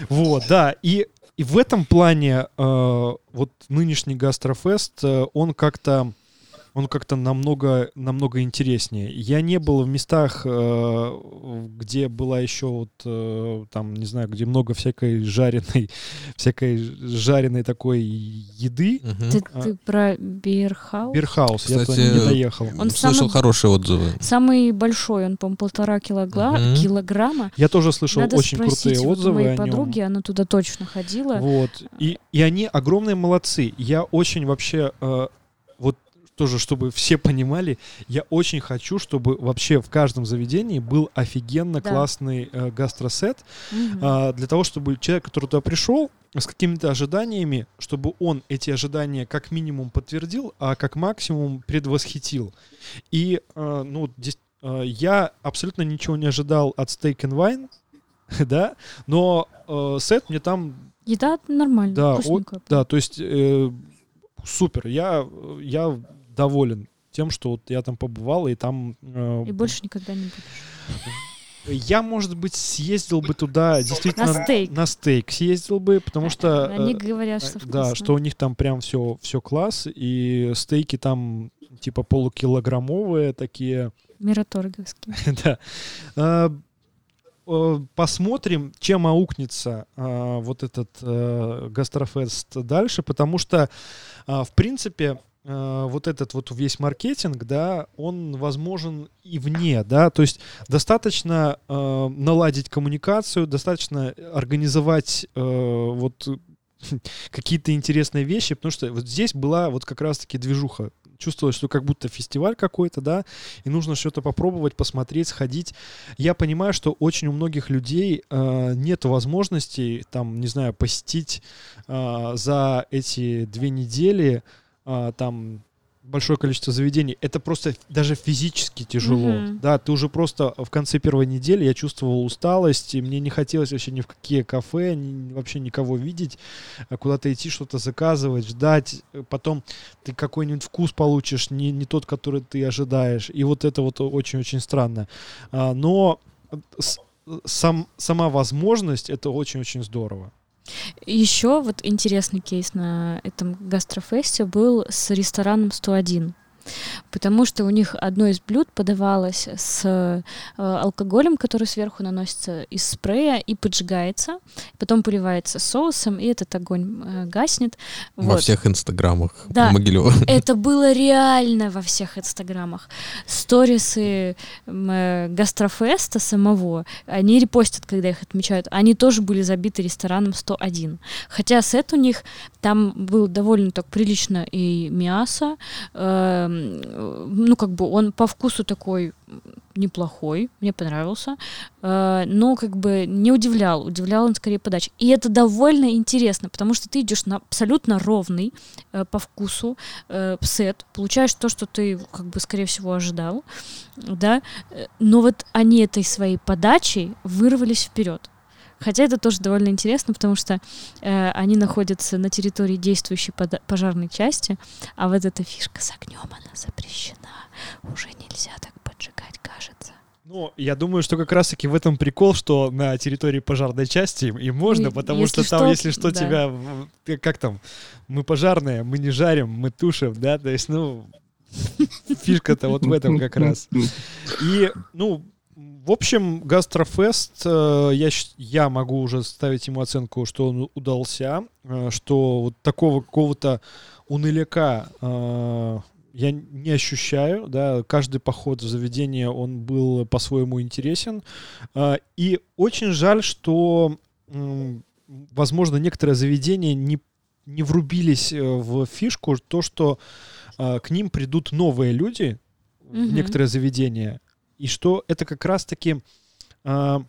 Вот, да. И, и в этом плане э, вот нынешний гастрофест, э, он как-то он как-то намного, намного интереснее. Я не был в местах, э, где была еще вот э, там, не знаю, где много всякой жареной, всякой жареной такой еды. Мгм. Ты, А. ты про Бирхаус? Бирхаус, я туда не доехал. Он Слышал самый- хорошие отзывы. Самый большой, он, по-моему, полтора килогла- Мгм. килограмма. Я тоже слышал Надо очень спросить крутые вот у отзывы моей о нем. подруги, она туда точно ходила. Вот. И, и они огромные молодцы. Я очень вообще, э, вот тоже, чтобы все понимали, я очень хочу, чтобы вообще в каждом заведении был офигенно Да. классный э, гастросет, Мгм. а, для того, чтобы человек, который туда пришел, с какими-то ожиданиями, чтобы он эти ожидания как минимум подтвердил, а как максимум предвосхитил. И э, ну, здесь, э, я абсолютно ничего не ожидал от Steak and Wine, да, но э, сет мне там Еда нормальная, да, о- да, то есть э, супер. Я, я доволен тем, что вот я там побывал, и там... э, И больше никогда не будешь. Я, может быть, съездил бы туда действительно... На стейк. На стейк съездил бы, потому что... Они э, говорят, что э, Да, вкусно. что у них там прям все, все класс, и стейки там типа полукилограммовые такие. Мираторговский. да. Э, Посмотрим, чем аукнется вот этот гастрофест дальше, потому что, в принципе, вот этот вот весь маркетинг, да, он возможен и вне, да, то есть достаточно э, наладить коммуникацию, достаточно организовать э, вот какие-то интересные вещи, потому что вот здесь была вот как раз-таки движуха. Чувствовалось, что как будто фестиваль какой-то, да, и нужно что-то попробовать, посмотреть, сходить. Я понимаю, что очень у многих людей э, нет возможности, там, не знаю, посетить э, за эти две недели э, там большое количество заведений. Это просто даже физически тяжело. Мгм. Да, ты уже просто в конце первой недели я чувствовал усталость, и мне не хотелось вообще ни в какие кафе, ни- вообще никого видеть, а куда-то идти, что-то заказывать, ждать. Э, Потом ты какой-нибудь вкус получишь, не, не тот, который ты ожидаешь. И вот это вот очень-очень странно. А, но с- сам, сама возможность это очень-очень здорово. Еще вот интересный кейс на этом гастрофесте был с рестораном 101. Потому что у них одно из блюд подавалось с э, алкоголем, который сверху наносится из спрея и поджигается, потом поливается соусом, и этот огонь э, гаснет. Во Вот. всех инстаграмах Да. Могилева. Это было реально во всех инстаграмах. Сторисы э, гастрофеста самого, они репостят, когда их отмечают, они тоже были забиты рестораном 101. Хотя сет у них, там был довольно так прилично и мясо, э, ну как бы он по вкусу такой неплохой, мне понравился, э, но как бы не удивлял, удивлял он скорее подачей. И это довольно интересно, потому что ты идешь на абсолютно ровный э, по вкусу э, сет, получаешь то, что ты как бы скорее всего ожидал, да, но вот они этой своей подачей вырвались вперед. Хотя это тоже довольно интересно, потому что э, они находятся на территории действующей пожарной части, а вот эта фишка с огнем, она запрещена. Уже нельзя так поджигать, кажется. Ну, я думаю, что как раз-таки в этом прикол, что на территории пожарной части им, им можно, И потому если что там, что, если что, да. тебя... э, Как там? Мы пожарные, мы не жарим, мы тушим, да? То есть, ну, фишка-то вот в этом как раз. И, ну, в общем, Гастрофест, э, я, я могу уже ставить ему оценку, что он удался, э, что вот такого какого-то уныляка э, я не ощущаю, да, каждый поход в заведение, он был по-своему интересен, и очень жаль, что, возможно, некоторые заведения не, не врубились в фишку, то, что к ним придут новые люди, Мгм. некоторые заведения, и что это как раз-таки а,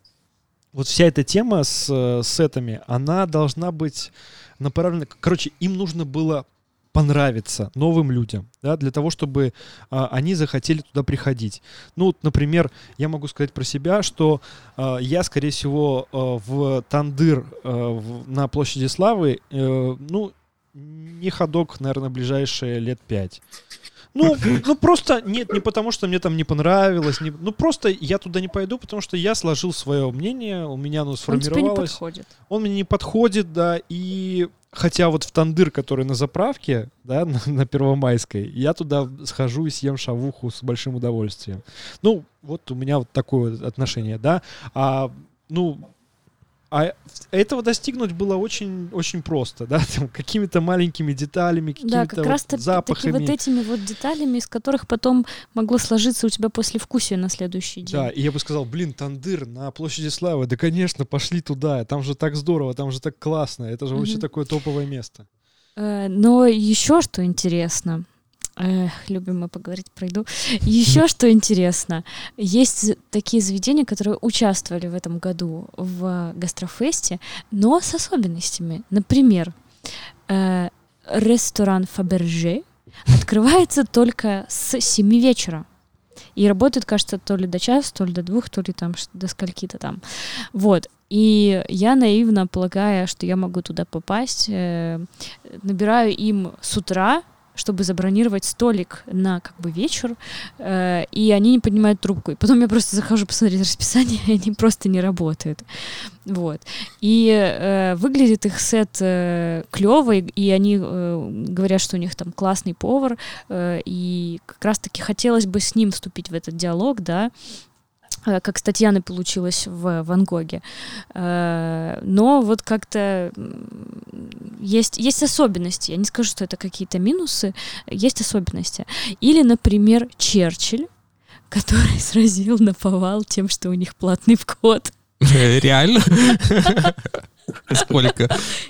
вот вся эта тема с э, сетами, она должна быть направлена... Короче, им нужно было понравиться новым людям, да, для того, чтобы а, они захотели туда приходить. Ну, вот, например, я могу сказать про себя, что а, я, скорее всего, а, в Тандыр а, в- на площади Славы, э, ну, не ходок, наверное, ближайшие лет пять. Ну, ну просто нет, не потому что мне там не понравилось, не, ну просто я туда не пойду, потому что я сложил свое мнение, у меня оно Он тебе не сформировалось. подходит. Он мне не подходит, да, и хотя вот в Тандыр, который на заправке, да, на, на Первомайской, я туда схожу и съем шавуху с большим удовольствием. Ну, вот у меня вот такое вот отношение, да. А, ну, а этого достигнуть было очень, очень просто, да, там, какими-то маленькими деталями, Да, какими-то как вот раз таки, таки запахами. вот этими вот деталями, из которых потом могло сложиться у тебя послевкусие на следующий день. Да, и я бы сказал, блин, Тандыр на площади Славы, да, конечно, пошли туда, там же так здорово, там же так классно, это же вообще Мгм. такое топовое место. Э, Но еще что интересно, Эх, любим мы поговорить про еду. Еще что интересно, есть такие заведения, которые участвовали в этом году в гастрофесте, но с особенностями. Например, э, ресторан Фаберже открывается только с 7 вечера. И работает, кажется, то ли до часа, то ли до двух, то ли там до скольки-то там. Вот. И я наивно полагая, что я могу туда попасть, э, набираю им с утра, чтобы забронировать столик на как бы вечер, э, и они не поднимают трубку. И потом я просто захожу посмотреть расписание, и они просто не работают. Вот. И э, выглядит их сет э, клево, и, они э, говорят, что у них там классный повар, э, и как раз-таки хотелось бы с ним вступить в этот диалог, да, как с Татьяной получилось в Ван Гоге. Э, Но вот как-то есть, есть особенности. Я не скажу, что это какие-то минусы, есть особенности. Или, например, Черчилль, который сразил на повал тем, что у них платный вход. Реально? Сколько?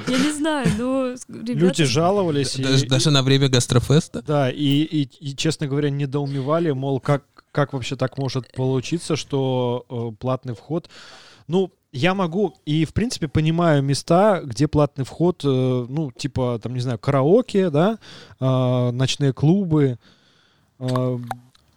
Я не знаю, но ребята... Люди жаловались. и- Даже даже на время гастрофеста? Да, и, и, и, честно говоря, недоумевали, мол, как, как вообще так может получиться, что э, платный вход... Ну, я могу и, в принципе, понимаю места, где платный вход, э, ну, типа, там, не знаю, караоке, да, э, ночные клубы, э,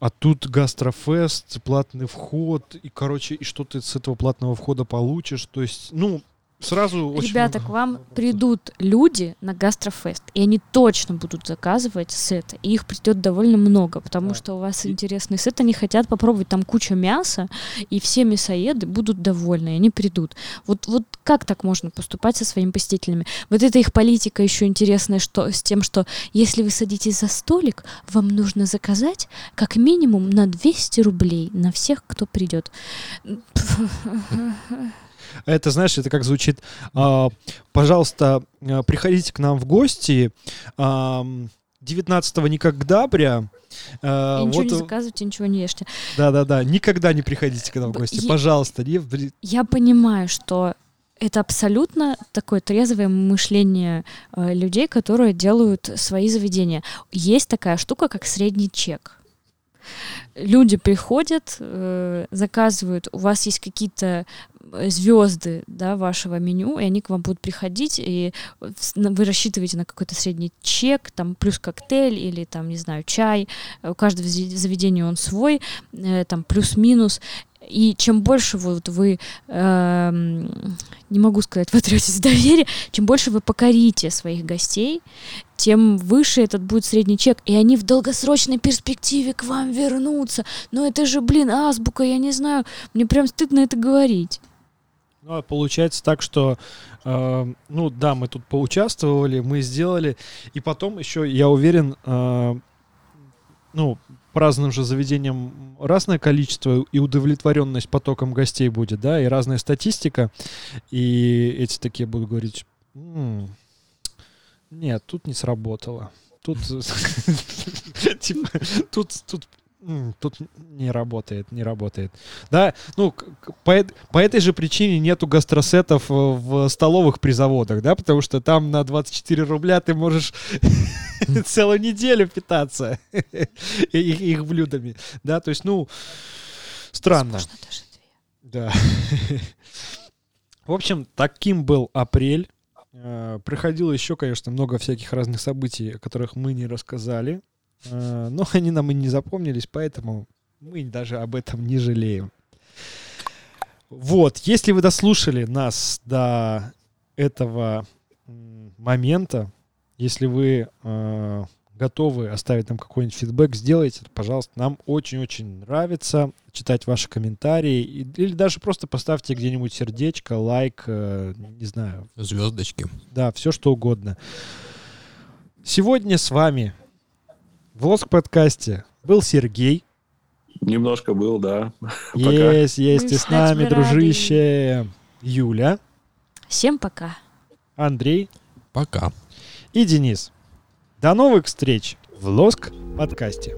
а тут гастрофест, платный вход, и, короче, и что ты с этого платного входа получишь, то есть, ну, сразу очень Ребята, много к вам вопросов. придут люди на гастрофест, и они точно будут заказывать сеты, и их придет довольно много, потому Да. что у вас И- интересный сет, они хотят попробовать там кучу мяса, и все мясоеды будут довольны, и они придут. Вот, вот как так можно поступать со своими посетителями? Вот это их политика еще интересная, что с тем, что если вы садитесь за столик, вам нужно заказать как минимум на 200 рублей на всех, кто придет. Это, знаешь, это как звучит. а, пожалуйста, а, приходите к нам в гости. ам, 19 никогда. а, И ничего вот, не заказывайте, ничего не ешьте. да-да-да, никогда не приходите к нам в гости. е- Пожалуйста. не Я понимаю, что это абсолютно такое трезвое мышление э, людей, которые делают свои заведения. Есть такая штука, как средний чек. Люди приходят, э, заказывают, у вас есть какие-то звезды да, вашего меню, и они к вам будут приходить, и вы рассчитываете на какой-то средний чек, там плюс коктейль или там, не знаю, чай. У каждого заведения он свой, э, там плюс-минус. И чем больше вот вы, эм, не могу сказать, вотретесь в доверие, чем больше вы покорите своих гостей, тем выше этот будет средний чек, и они в долгосрочной перспективе к вам вернутся. Но это же, блин, азбука, я не знаю, мне прям стыдно это говорить. Ну, а получается так, что, э, ну да, мы тут поучаствовали, мы сделали, и потом еще, я уверен, э, ну, разным же заведениям разное количество и удовлетворенность потоком гостей будет, да, и разная статистика, и эти такие будут говорить, «М, нет, тут не сработало, тут, типа, тут, тут Тут не работает, не работает. Да, ну, по, по этой же причине нету гастросетов э, в столовых при заводах, да, потому что там на 24 рубля ты можешь целую неделю питаться их, их блюдами, да, то есть, ну, странно. Да. В общем, таким был апрель. Э, Приходило еще, конечно, много всяких разных событий, о которых мы не рассказали. Э, Но они нам и не запомнились, поэтому мы даже об этом не жалеем. Вот, если вы дослушали нас до этого момента, если вы э, готовы оставить нам какой-нибудь фидбэк, сделайте это, пожалуйста. Нам очень-очень нравится читать ваши комментарии. И- или даже просто поставьте где-нибудь сердечко, лайк, э, не знаю, Звездочки. да, все что угодно. Сегодня с вами в Лоск подкасте был Сергей. Немножко был, да. Есть, есть Мы и с нами, рады. дружище. Юля, Всем пока. Андрей Пока. и Денис. До новых встреч в Лоск подкасте.